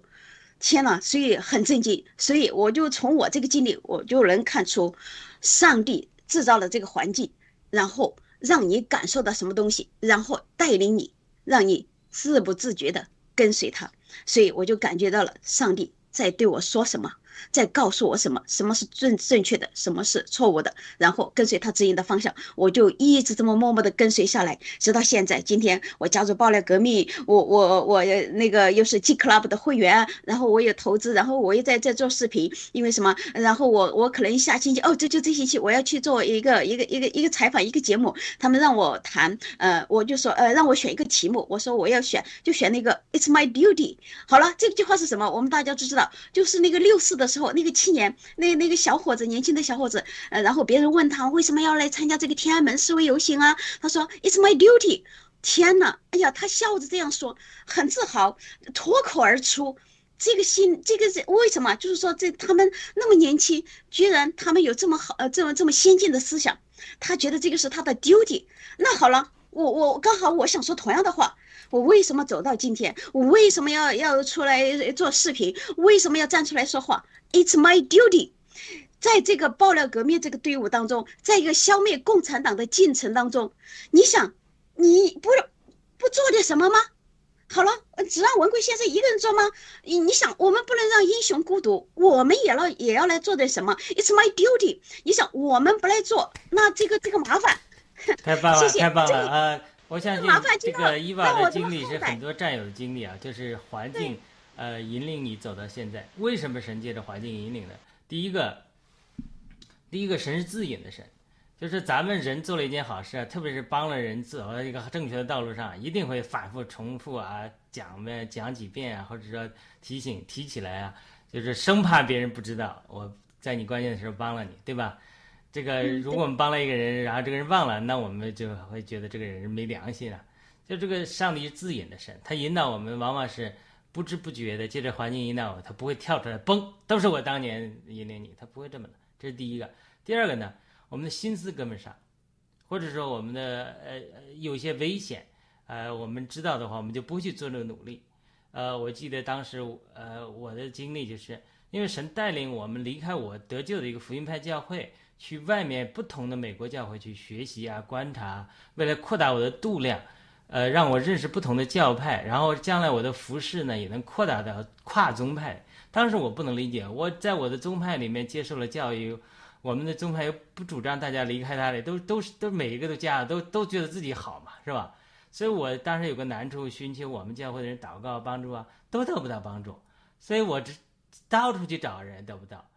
天呐，所以很震惊，所以我就从我这个经历，我就能看出，上帝制造了这个环境，然后让你感受到什么东西，然后带领你，让你自不自觉的跟随他，所以我就感觉到了上帝在对我说什么。在告诉我什么，什么是正正确的，什么是错误的，然后跟随他指引的方向，我就一直这么默默的跟随下来，直到现在。今天我加入爆料革命，我我我那个又是 G Club 的会员，然后我也投资，然后我又在在做视频，因为什么？然后我我可能下星期哦，这就这星期我要去做一个一个一个一个采访一个节目，他们让我谈，呃，我就说呃让我选一个题目，我说我要选就选那个 It's my duty。好了，这句话是什么？我们大家都知道，就是那个六四的。的时候，那个青年，那那个小伙子，年轻的小伙子，呃，然后别人问他为什么要来参加这个天安门示威游行啊？他说：“It's my duty。”天呐，哎呀，他笑着这样说，很自豪，脱口而出。这个心，这个是为什么？就是说，这他们那么年轻，居然他们有这么好，呃，这么这么先进的思想，他觉得这个是他的 duty。那好了，我我刚好我想说同样的话。我为什么走到今天？我为什么要要出来做视频？为什么要站出来说话？It's my duty，在这个爆料革命这个队伍当中，在一个消灭共产党的进程当中，你想，你不不做点什么吗？好了，只让文贵先生一个人做吗？你你想，我们不能让英雄孤独，我们也要也要来做点什么？It's my duty。你想，我们不来做，那这个这个麻烦。*laughs* 太棒了，谢谢太棒了啊！我相信这个伊娃的经历是很多战友的经历啊，就是环境，呃，引领你走到现在。为什么神借着环境引领呢？第一个，第一个神是自引的神，就是咱们人做了一件好事啊，特别是帮了人走到一个正确的道路上，一定会反复重复啊，讲呗，讲几遍啊，或者说提醒提起来啊，就是生怕别人不知道我在你关键的时候帮了你，对吧？这个，如果我们帮了一个人，然后这个人忘了，那我们就会觉得这个人没良心了。就这个上帝是自引的神，他引导我们往往是不知不觉的，借着环境引导我，他不会跳出来，嘣，都是我当年引领你，他不会这么的。这是第一个。第二个呢，我们的心思跟不上，或者说我们的呃有些危险，呃，我们知道的话，我们就不会去做这个努力。呃，我记得当时呃我的经历就是，因为神带领我们离开我得救的一个福音派教会。去外面不同的美国教会去学习啊，观察，为了扩大我的度量，呃，让我认识不同的教派，然后将来我的服饰呢也能扩大到跨宗派。当时我不能理解，我在我的宗派里面接受了教育，我们的宗派又不主张大家离开他里，都都是都每一个都加，都都觉得自己好嘛，是吧？所以我当时有个难处，寻求我们教会的人祷告帮助啊，都得不到帮助，所以我这到处去找人得不到，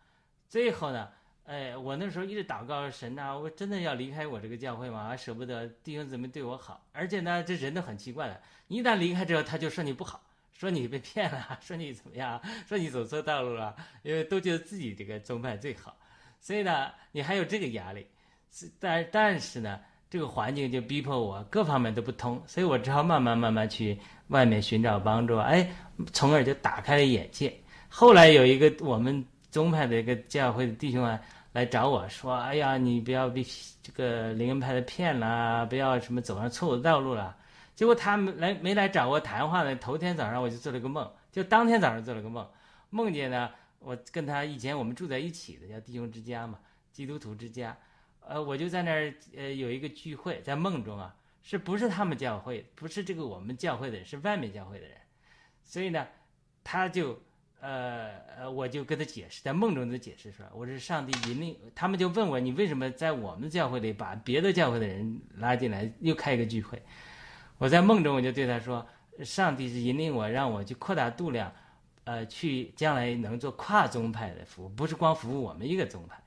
最后呢。哎，我那时候一直祷告神呐，我真的要离开我这个教会吗？舍不得弟兄姊妹对我好，而且呢，这人都很奇怪的，一旦离开之后，他就说你不好，说你被骗了，*laughs* 说你怎么样，说你走错道路了，因为都觉得自己这个宗派最好，所以呢，你还有这个压力，但但是呢，这个环境就逼迫我各方面都不通，所以我只好慢慢慢慢去外面寻找帮助，哎，从而就打开了眼界。后来有一个我们宗派的一个教会的弟兄啊。来找我说：“哎呀，你不要被这个灵恩派的骗了，不要什么走上错误的道路了。”结果他们来没来找我谈话呢？头天早上我就做了个梦，就当天早上做了个梦，梦见呢，我跟他以前我们住在一起的，叫弟兄之家嘛，基督徒之家。呃，我就在那儿呃有一个聚会，在梦中啊，是不是他们教会？不是这个我们教会的人，是外面教会的人。所以呢，他就。呃呃，我就跟他解释，在梦中就解释说，我是上帝引领。他们就问我，你为什么在我们教会里把别的教会的人拉进来，又开一个聚会？我在梦中我就对他说，上帝是引领我，让我去扩大度量，呃，去将来能做跨宗派的服务，不是光服务我们一个宗派。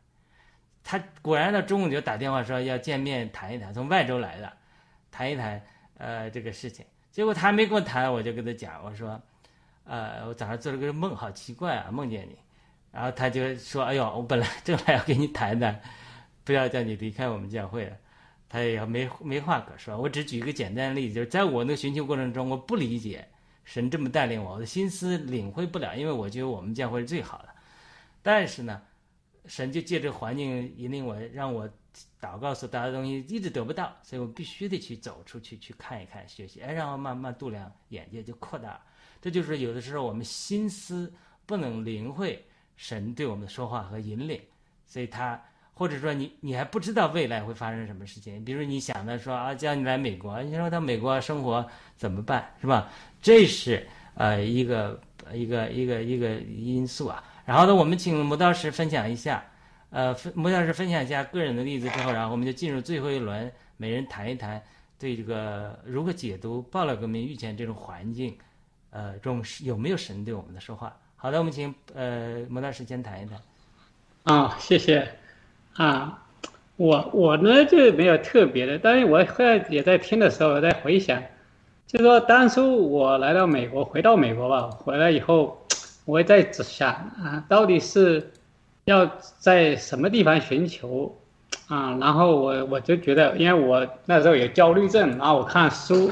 他果然到中午就打电话说要见面谈一谈，从外州来的，谈一谈呃这个事情。结果他还没跟我谈，我就跟他讲，我说。呃，我早上做了个梦，好奇怪啊，梦见你，然后他就说：“哎呦，我本来正来要跟你谈谈，不要叫你离开我们教会了。”他也没没话可说。我只举一个简单的例子，就是在我那个寻求过程中，我不理解神这么带领我，我的心思领会不了，因为我觉得我们教会是最好的。但是呢，神就借这个环境引领我，让我祷告所得的东西一直得不到，所以我必须得去走出去去看一看、学习，哎，让我慢慢度量眼界，就扩大。这就是有的时候我们心思不能领会神对我们的说话和引领，所以他或者说你你还不知道未来会发生什么事情。比如你想的说啊，叫你来美国，你说到美国生活怎么办，是吧？这是呃一个一个一个一个因素啊。然后呢，我们请魔道师分享一下，呃，魔道师分享一下个人的例子之后，然后我们就进入最后一轮，每人谈一谈对这个如何解读暴乱革命遇见这种环境。呃，中有没有神对我们的说话？好的，我们请呃摩大师先谈一谈。啊，谢谢。啊，我我呢就没有特别的，但是我后来也在听的时候，我在回想，就是说当初我来到美国，回到美国吧，回来以后，我也在想啊，到底是要在什么地方寻求啊？然后我我就觉得，因为我那时候有焦虑症，然后我看书。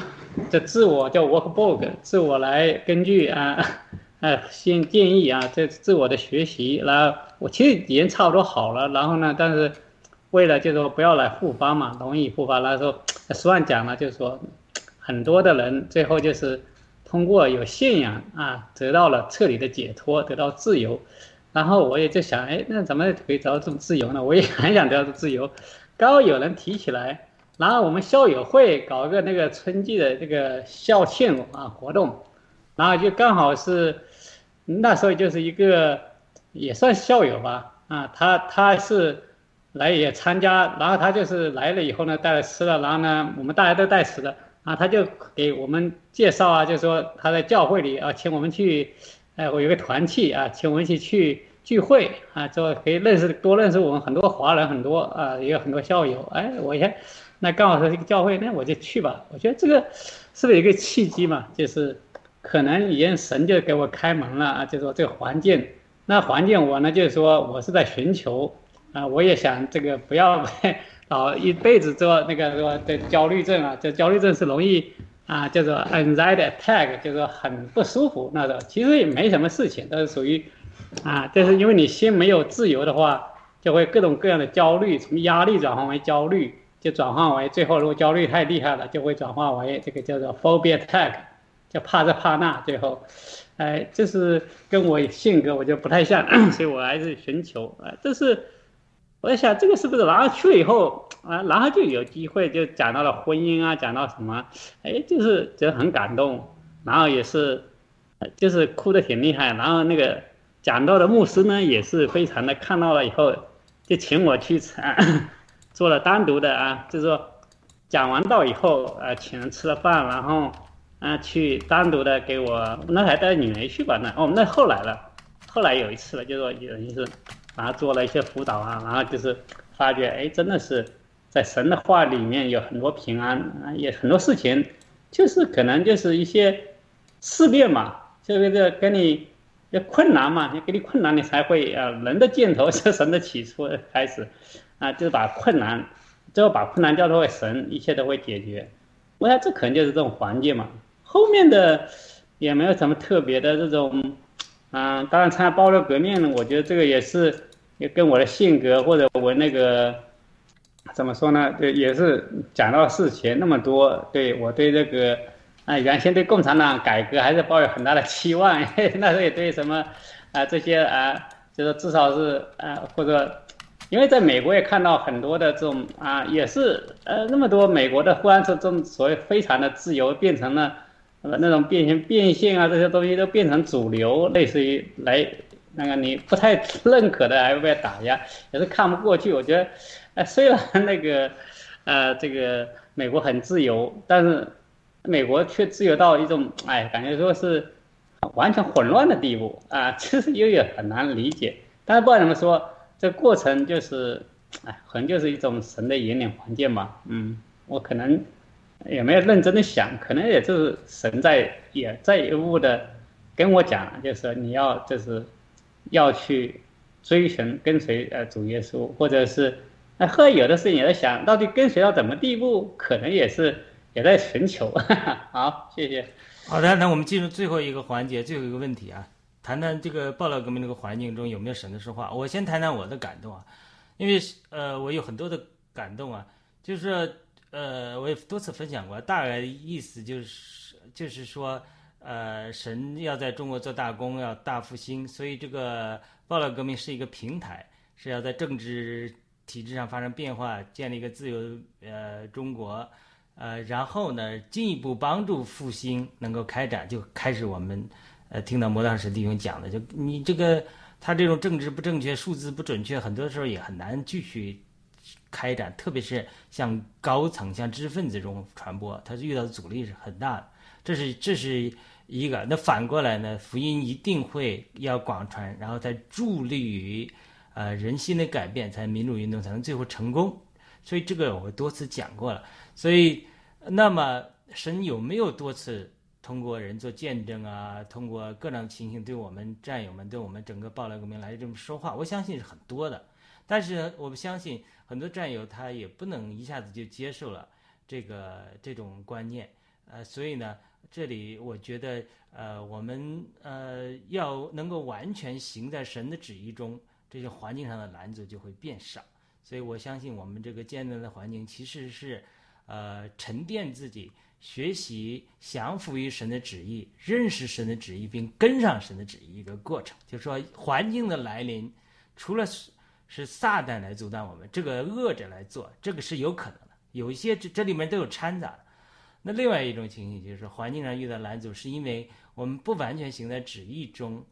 这自我叫 workbook，自我来根据啊，呃，*laughs* 先建议啊，这自我的学习，然后我其实已经差不多好了，然后呢，但是为了就是说不要来复发嘛，容易复发，那时候 *tsk* 实话讲呢，就是说很多的人最后就是通过有信仰啊，得到了彻底的解脱，得到自由，然后我也在想，哎，那怎么可以得到这种自由呢？我也很想得到自由，*laughs* 刚有人提起来。然后我们校友会搞一个那个春季的这个校庆啊活动，然后就刚好是那时候就是一个也算校友吧啊，他他是来也参加，然后他就是来了以后呢带了吃的，然后呢我们大家都带吃的啊，他就给我们介绍啊，就说他在教会里啊请我们去，哎我有个团契啊，请我们一起去聚会啊，就可以认识多认识我们很多华人很多啊，也有很多校友，哎我也。那刚好是一个教会，那我就去吧。我觉得这个是不是一个契机嘛？就是可能已经神就给我开门了啊，就说这个环境，那环境我呢就是说我是在寻求啊，我也想这个不要老一辈子做那个说的焦虑症啊，这焦虑症是容易啊叫做 anxiety attack，就是很不舒服那种。其实也没什么事情，都是属于啊，但是因为你心没有自由的话，就会各种各样的焦虑，从压力转化为焦虑。就转化为最后，如果焦虑太厉害了，就会转化为这个叫做 phobia attack，就怕这怕那。最后，哎，这是跟我性格我就不太像，*clears throat* 所以我还是寻求啊。这是我在想，这个是不是然后去了以后啊，然后就有机会就讲到了婚姻啊，讲到什么，哎，就是觉得很感动，然后也是，就是哭的挺厉害。然后那个讲到的牧师呢，也是非常的看到了以后，就请我去参。*coughs* 做了单独的啊，就是说讲完道以后，呃，请人吃了饭，然后啊去单独的给我，那还带女儿去吧？那哦，那后来了，后来有一次了，就是说有人是，然后做了一些辅导啊，然后就是发觉，哎，真的是在神的话里面有很多平安啊，也很多事情，就是可能就是一些事变嘛，这个这跟你要困难嘛，你给你困难，你才会啊，人的箭头是神的起初开始，啊，就是把困难，最后把困难交托给神，一切都会解决。我想这可能就是这种环境嘛。后面的也没有什么特别的这种，啊，当然参加暴乱革命，我觉得这个也是也跟我的性格或者我那个怎么说呢？对，也是讲到事情那么多，对我对这个。啊，原先对共产党改革还是抱有很大的期望，*laughs* 那时候也对什么，啊这些啊，就是至少是啊，或者，因为在美国也看到很多的这种啊，也是呃那么多美国的忽然这种所谓非常的自由变成了，呃那种变形变性啊这些东西都变成主流，类似于来那个你不太认可的还会被打压，也是看不过去。我觉得，呃虽然那个，呃这个美国很自由，但是。美国却自由到一种，哎，感觉说是完全混乱的地步啊，其实又也很难理解。但是不管怎么说，这过程就是，哎，可能就是一种神的引领环境吧。嗯，我可能也没有认真的想，可能也就是神在也在一步的跟我讲，就是你要就是要去追寻跟随呃主耶稣，或者是哎，后来有的时候也在想到底跟随到怎么地步，可能也是。也在寻求，*laughs* 好，谢谢。好的，那我们进入最后一个环节，最后一个问题啊，谈谈这个暴乱革命这个环境中有没有神的说话。我先谈谈我的感动啊，因为呃，我有很多的感动啊，就是呃，我也多次分享过，大概意思就是就是说，呃，神要在中国做大功，要大复兴，所以这个暴乱革命是一个平台，是要在政治体制上发生变化，建立一个自由呃中国。呃，然后呢，进一步帮助复兴能够开展，就开始我们，呃，听到摩道师弟兄讲的，就你这个他这种政治不正确、数字不准确，很多时候也很难继续开展，特别是像高层、像知识分子中传播，它是遇到的阻力是很大的。这是这是一个。那反过来呢，福音一定会要广传，然后再助力于呃人心的改变，才民主运动才能最后成功。所以这个我多次讲过了。所以，那么神有没有多次通过人做见证啊？通过各种情形对我们战友们、对我们整个暴乱革命来这么说话？我相信是很多的。但是我们相信很多战友他也不能一下子就接受了这个这种观念。呃，所以呢，这里我觉得，呃，我们呃要能够完全行在神的旨意中，这些环境上的拦阻就会变少。所以我相信我们这个艰难的环境其实是。呃，沉淀自己，学习降服于神的旨意，认识神的旨意，并跟上神的旨意一个过程。就是说环境的来临，除了是是撒旦来阻挡我们，这个恶者来做，这个是有可能的。有一些这这里面都有掺杂的。那另外一种情形就是环境上遇到拦阻，是因为我们不完全行在旨意中，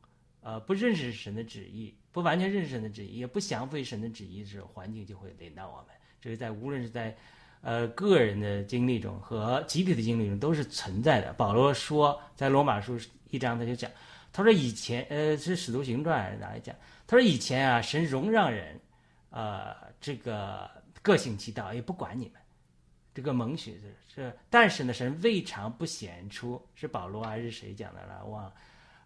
呃，不认识神的旨意，不完全认识神的旨意，也不降服于神的旨意的时候，环境就会领导我们。这是在无论是在。呃，个人的经历中和集体的经历中都是存在的。保罗说，在罗马书一章他就讲，他说以前，呃，是使徒行传哪里讲？他说以前啊，神容让人，呃，这个个性其道，也不管你们，这个蒙许是是，但是呢，神未尝不显出，是保罗还是谁讲的了？忘，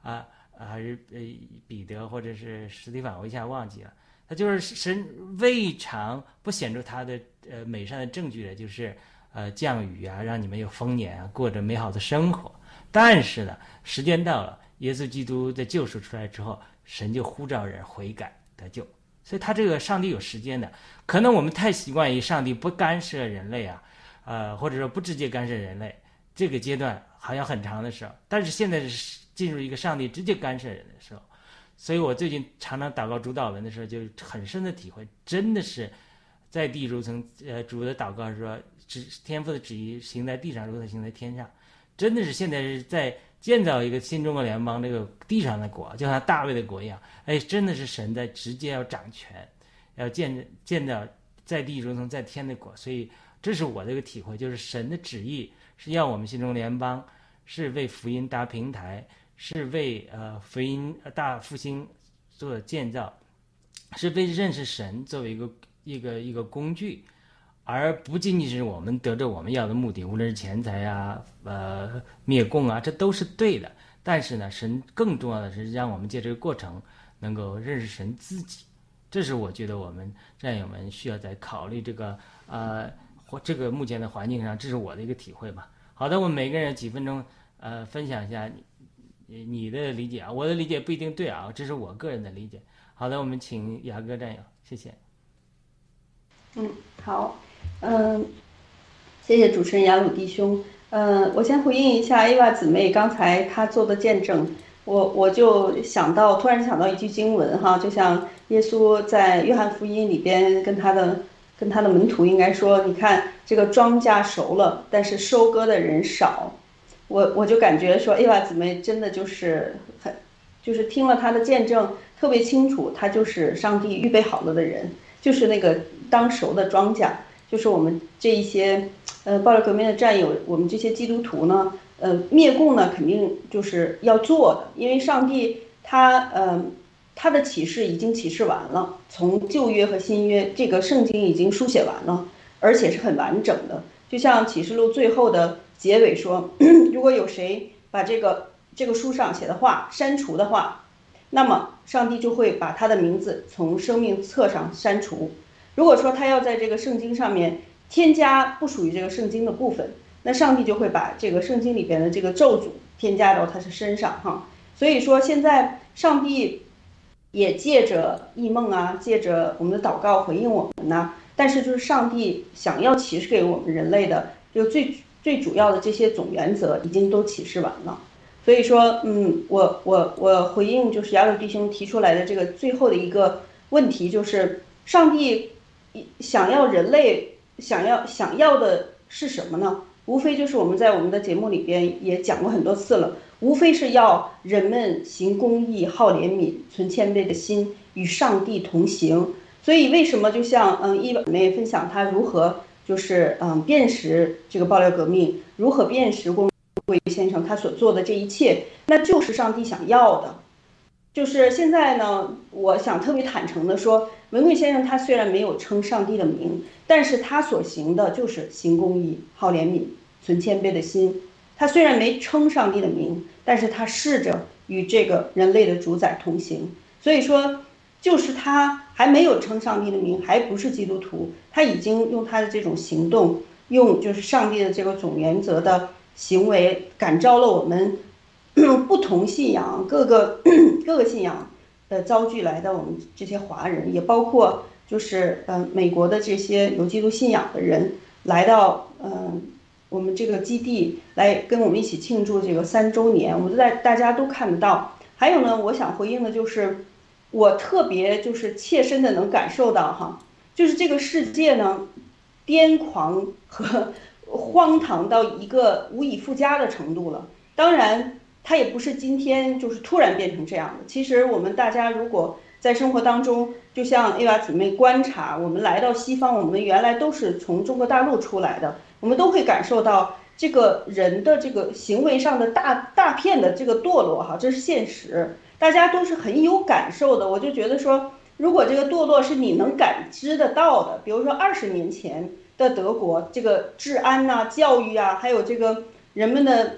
啊啊，还是呃彼得或者是史蒂芬，我一下忘记了。他就是神未尝不显出他的呃美善的证据的，就是呃降雨啊，让你们有丰年啊，过着美好的生活。但是呢，时间到了，耶稣基督的救赎出来之后，神就呼召人悔改得救。所以他这个上帝有时间的，可能我们太习惯于上帝不干涉人类啊，呃或者说不直接干涉人类这个阶段好像很长的时候，但是现在是进入一个上帝直接干涉人的时候。所以我最近常常祷告主祷文的时候，就很深的体会，真的是在地如曾呃主的祷告说，指天父的旨意行在地上，如同行在天上，真的是现在是在建造一个新中国联邦这个地上的国，就像大卫的国一样，哎，真的是神在直接要掌权，要建建造在地如同在天的国，所以这是我这个体会，就是神的旨意是要我们新中国联邦是为福音搭平台。是为呃福音大复兴做建造，是为认识神作为一个一个一个工具，而不仅仅是我们得着我们要的目的，无论是钱财啊、呃灭共啊，这都是对的。但是呢，神更重要的是让我们借这个过程能够认识神自己，这是我觉得我们战友们需要在考虑这个呃这个目前的环境上，这是我的一个体会吧。好的，我们每个人几分钟呃分享一下你的理解啊，我的理解不一定对啊，这是我个人的理解。好的，我们请雅哥战友，谢谢。嗯，好，嗯，谢谢主持人雅鲁弟兄。嗯，我先回应一下伊娃姊妹刚才她做的见证，我我就想到，突然想到一句经文哈，就像耶稣在约翰福音里边跟他的跟他的门徒应该说，你看这个庄稼熟了，但是收割的人少。我我就感觉说 A 娃姊妹真的就是很，就是听了他的见证特别清楚，他就是上帝预备好了的人，就是那个当熟的庄稼，就是我们这一些。呃，暴力革命的战友，我们这些基督徒呢，呃，灭共呢，肯定就是要做的，因为上帝他，呃，他的启示已经启示完了，从旧约和新约，这个圣经已经书写完了，而且是很完整的。就像启示录最后的结尾说，*clears throat* 如果有谁把这个这个书上写的话删除的话，那么上帝就会把他的名字从生命册上删除。如果说他要在这个圣经上面。添加不属于这个圣经的部分，那上帝就会把这个圣经里边的这个咒诅添加到他的身上哈。所以说现在上帝也借着异梦啊，借着我们的祷告回应我们呢。但是就是上帝想要启示给我们人类的，就最最主要的这些总原则已经都启示完了。所以说，嗯，我我我回应就是雅鲁弟兄提出来的这个最后的一个问题，就是上帝想要人类。想要想要的是什么呢？无非就是我们在我们的节目里边也讲过很多次了，无非是要人们行公义、好怜悯、存谦卑的心，与上帝同行。所以为什么就像嗯一妹分享他如何就是嗯辨识这个爆料革命，如何辨识公贵先生他所做的这一切，那就是上帝想要的。就是现在呢，我想特别坦诚的说，文贵先生他虽然没有称上帝的名，但是他所行的就是行公义、好怜悯、存谦卑的心。他虽然没称上帝的名，但是他试着与这个人类的主宰同行。所以说，就是他还没有称上帝的名，还不是基督徒，他已经用他的这种行动，用就是上帝的这个总原则的行为，感召了我们。*clears throat* 不同信仰，各个 *clears throat* 各个信仰的遭聚来的我们这些华人，也包括就是嗯美国的这些有基督信仰的人来到嗯我们这个基地来跟我们一起庆祝这个三周年，我们在大家都看得到。还有呢，我想回应的就是，我特别就是切身的能感受到哈，就是这个世界呢癫狂和 *laughs* 荒唐到一个无以复加的程度了。当然。它也不是今天就是突然变成这样的。其实我们大家如果在生活当中，就像 A 娃姊妹观察，我们来到西方，我们原来都是从中国大陆出来的，我们都会感受到这个人的这个行为上的大大片的这个堕落哈，这是现实，大家都是很有感受的。我就觉得说，如果这个堕落是你能感知得到的，比如说二十年前的德国，这个治安呐、教育啊，还有这个人们的。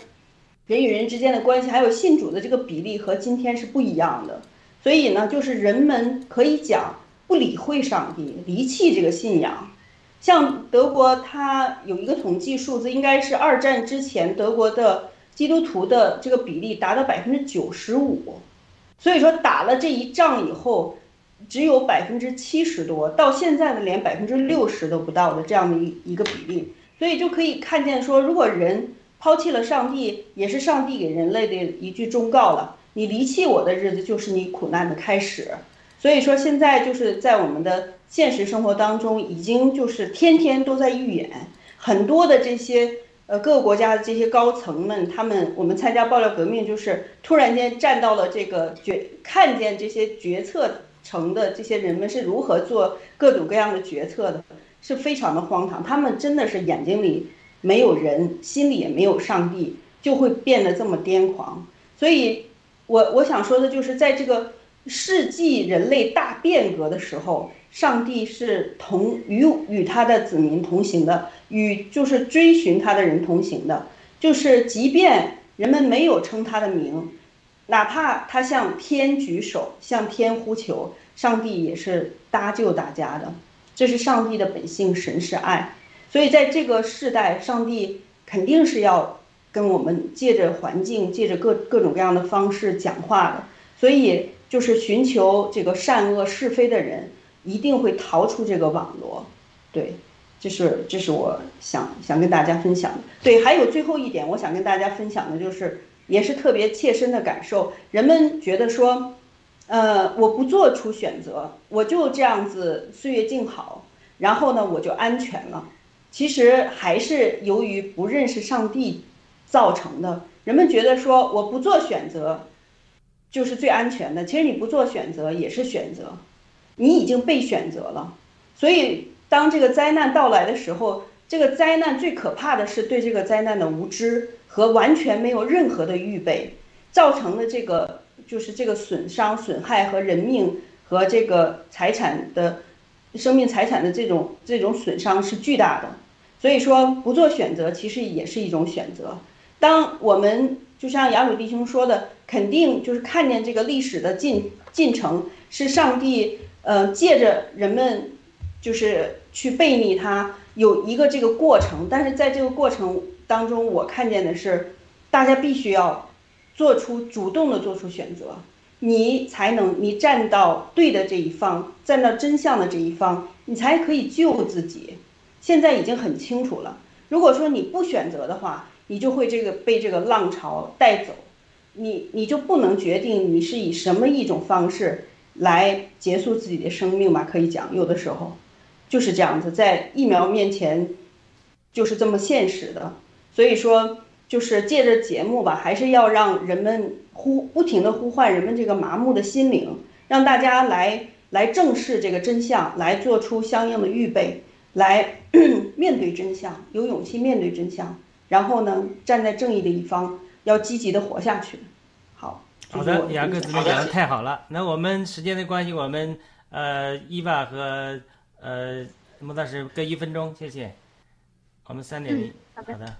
人与人之间的关系，还有信主的这个比例和今天是不一样的，所以呢，就是人们可以讲不理会上帝，离弃这个信仰。像德国，它有一个统计数字，应该是二战之前德国的基督徒的这个比例达到百分之九十五，所以说打了这一仗以后，只有百分之七十多，到现在的连百分之六十都不到的这样的一一个比例，所以就可以看见说，如果人。抛弃了上帝，也是上帝给人类的一句忠告了。你离弃我的日子，就是你苦难的开始。所以说，现在就是在我们的现实生活当中，已经就是天天都在预演很多的这些呃各个国家的这些高层们，他们我们参加爆料革命，就是突然间站到了这个决，看见这些决策层的这些人们是如何做各种各样的决策的，是非常的荒唐。他们真的是眼睛里。没有人，心里也没有上帝，就会变得这么癫狂。所以，我我想说的就是，在这个世纪人类大变革的时候，上帝是同与与他的子民同行的，与就是追寻他的人同行的。就是即便人们没有称他的名，哪怕他向天举手，向天呼求，上帝也是搭救大家的。这是上帝的本性，神是爱。所以在这个世代，上帝肯定是要跟我们借着环境，借着各各种各样的方式讲话的。所以就是寻求这个善恶是非的人，一定会逃出这个网络。对，这是这是我想想跟大家分享的。对，还有最后一点，我想跟大家分享的就是，也是特别切身的感受。人们觉得说，呃，我不做出选择，我就这样子岁月静好，然后呢，我就安全了。其实还是由于不认识上帝造成的。人们觉得说我不做选择就是最安全的，其实你不做选择也是选择，你已经被选择了。所以当这个灾难到来的时候，这个灾难最可怕的是对这个灾难的无知和完全没有任何的预备，造成的这个就是这个损伤、损害和人命和这个财产的。生命财产的这种这种损伤是巨大的，所以说不做选择其实也是一种选择。当我们就像雅鲁弟兄说的，肯定就是看见这个历史的进进程是上帝呃借着人们就是去背逆他有一个这个过程，但是在这个过程当中，我看见的是大家必须要做出主动的做出选择。你才能，你站到对的这一方，站到真相的这一方，你才可以救自己。现在已经很清楚了。如果说你不选择的话，你就会这个被这个浪潮带走，你你就不能决定你是以什么一种方式来结束自己的生命吧？可以讲，有的时候就是这样子，在疫苗面前就是这么现实的。所以说。就是借着节目吧，还是要让人们呼不停的呼唤人们这个麻木的心灵，让大家来来正视这个真相，来做出相应的预备，来 *clears throat* 面对真相，有勇气面对真相，然后呢，站在正义的一方，要积极的活下去。好，的，雅各姊妹讲的太好了。那我们时间的关系，我们呃伊娃和呃莫大师各一分钟，谢谢。我们三点零，好的。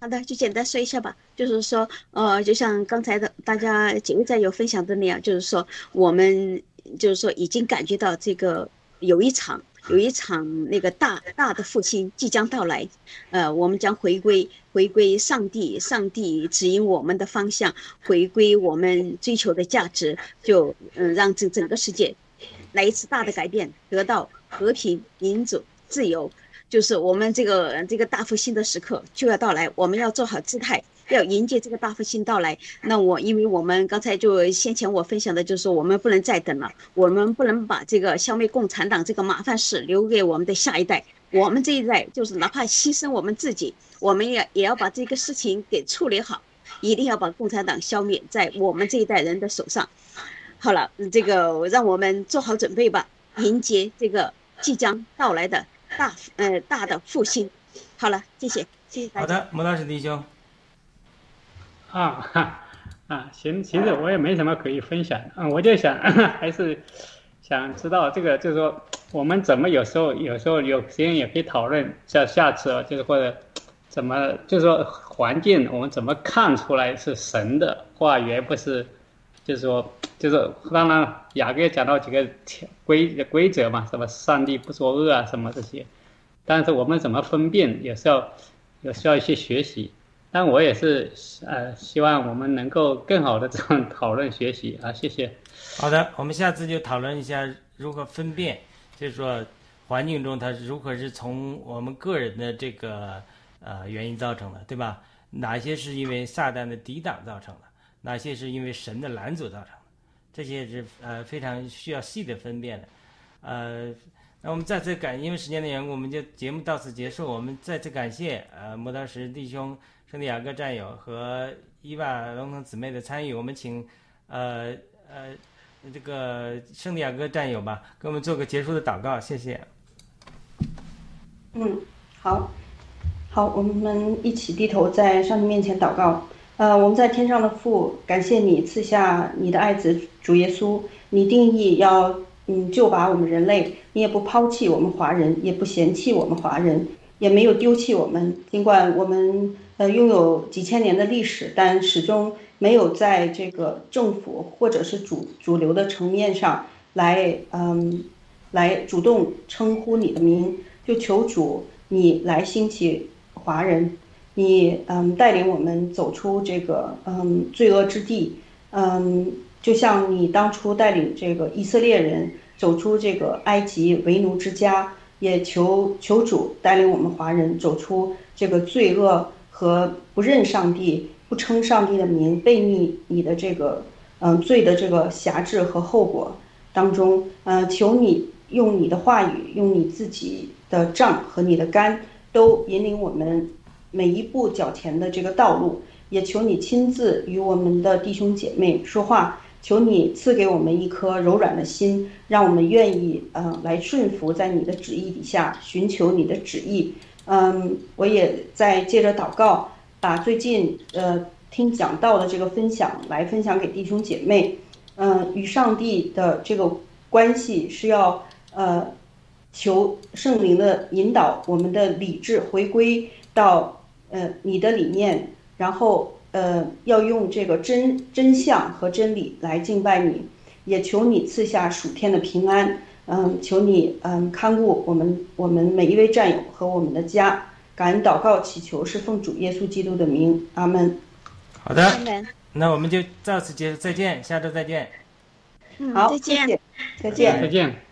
好的，就简单说一下吧。就是说，呃，就像刚才的大家几位战友分享的那样，就是说，我们就是说已经感觉到这个有一场有一场那个大大的复兴即将到来。呃，我们将回归回归上帝，上帝指引我们的方向，回归我们追求的价值，就嗯，让整整个世界来一次大的改变，得到和平、民主、自由。就是我们这个这个大复兴的时刻就要到来，我们要做好姿态，要迎接这个大复兴到来。那我，因为我们刚才就先前我分享的就是说，我们不能再等了，我们不能把这个消灭共产党这个麻烦事留给我们的下一代。我们这一代就是哪怕牺牲我们自己，我们也也要把这个事情给处理好，一定要把共产党消灭在我们这一代人的手上。好了，这个让我们做好准备吧，迎接这个即将到来的。大呃大的复兴，好了，谢谢，谢谢大家。好的，莫老师弟兄。啊哈啊，行，其实我也没什么可以分享的，我就想 *laughs* 还是想知道这个，就是说我们怎么有时候有时候有时间也可以讨论，下下次，就是或者怎么就是说环境我们怎么看出来是神的话语，不是就是说就是当然雅各讲到几个。规规则嘛，什么上帝不作恶啊，什么这些，但是我们怎么分辨也是要，也需要一些学习。但我也是呃，希望我们能够更好的这样讨论学习啊，谢谢。好的，我们下次就讨论一下如何分辨，就是说环境中它如何是从我们个人的这个呃原因造成的，对吧？哪些是因为撒旦的抵挡造成的？哪些是因为神的拦阻造成的？这些是呃非常需要细的分辨的，呃，那我们再次感，因为时间的缘故，我们就节目到此结束。我们再次感谢呃磨刀石弟兄、圣地亚哥战友和伊娃龙腾姊妹的参与。我们请呃呃这个圣地亚哥战友吧，给我们做个结束的祷告，谢谢。嗯，好，好，我们一起低头在上帝面前祷告。呃，我们在天上的父，感谢你赐下你的爱子主耶稣。你定义要嗯救拔我们人类，你也不抛弃我们华人，也不嫌弃我们华人，也没有丢弃我们。尽管我们呃拥有几千年的历史，但始终没有在这个政府或者是主主流的层面上来，嗯，来主动称呼你的名，就求主你来兴起华人，你嗯带领我们走出这个嗯罪恶之地，嗯，就像你当初带领这个以色列人走出这个埃及为奴之家，也求求主带领我们华人走出这个罪恶和不认上帝。不称上帝的名，背逆你的这个，嗯，罪的这个辖制和后果当中，嗯，求你用你的话语，用你自己的杖和你的杆，都引领我们每一步脚前的这个道路。也求你亲自与我们的弟兄姐妹说话，求你赐给我们一颗柔软的心，让我们愿意，嗯，来顺服在你的旨意底下，寻求你的旨意。嗯，我也在借着祷告。把最近呃听讲道的这个分享来分享给弟兄姐妹，嗯，与上帝的这个关系是要呃求圣灵的引导，我们的理智回归到呃你的理念，然后呃要用这个真真相和真理来敬拜你，也求你赐下属天的平安，嗯，求你嗯看顾我们我们每一位战友和我们的家。感恩祷告，祈求是奉主耶稣基督的名，阿门。好的，那我们就到此结束，再见，下周再见。嗯，好，再见，再见，再见。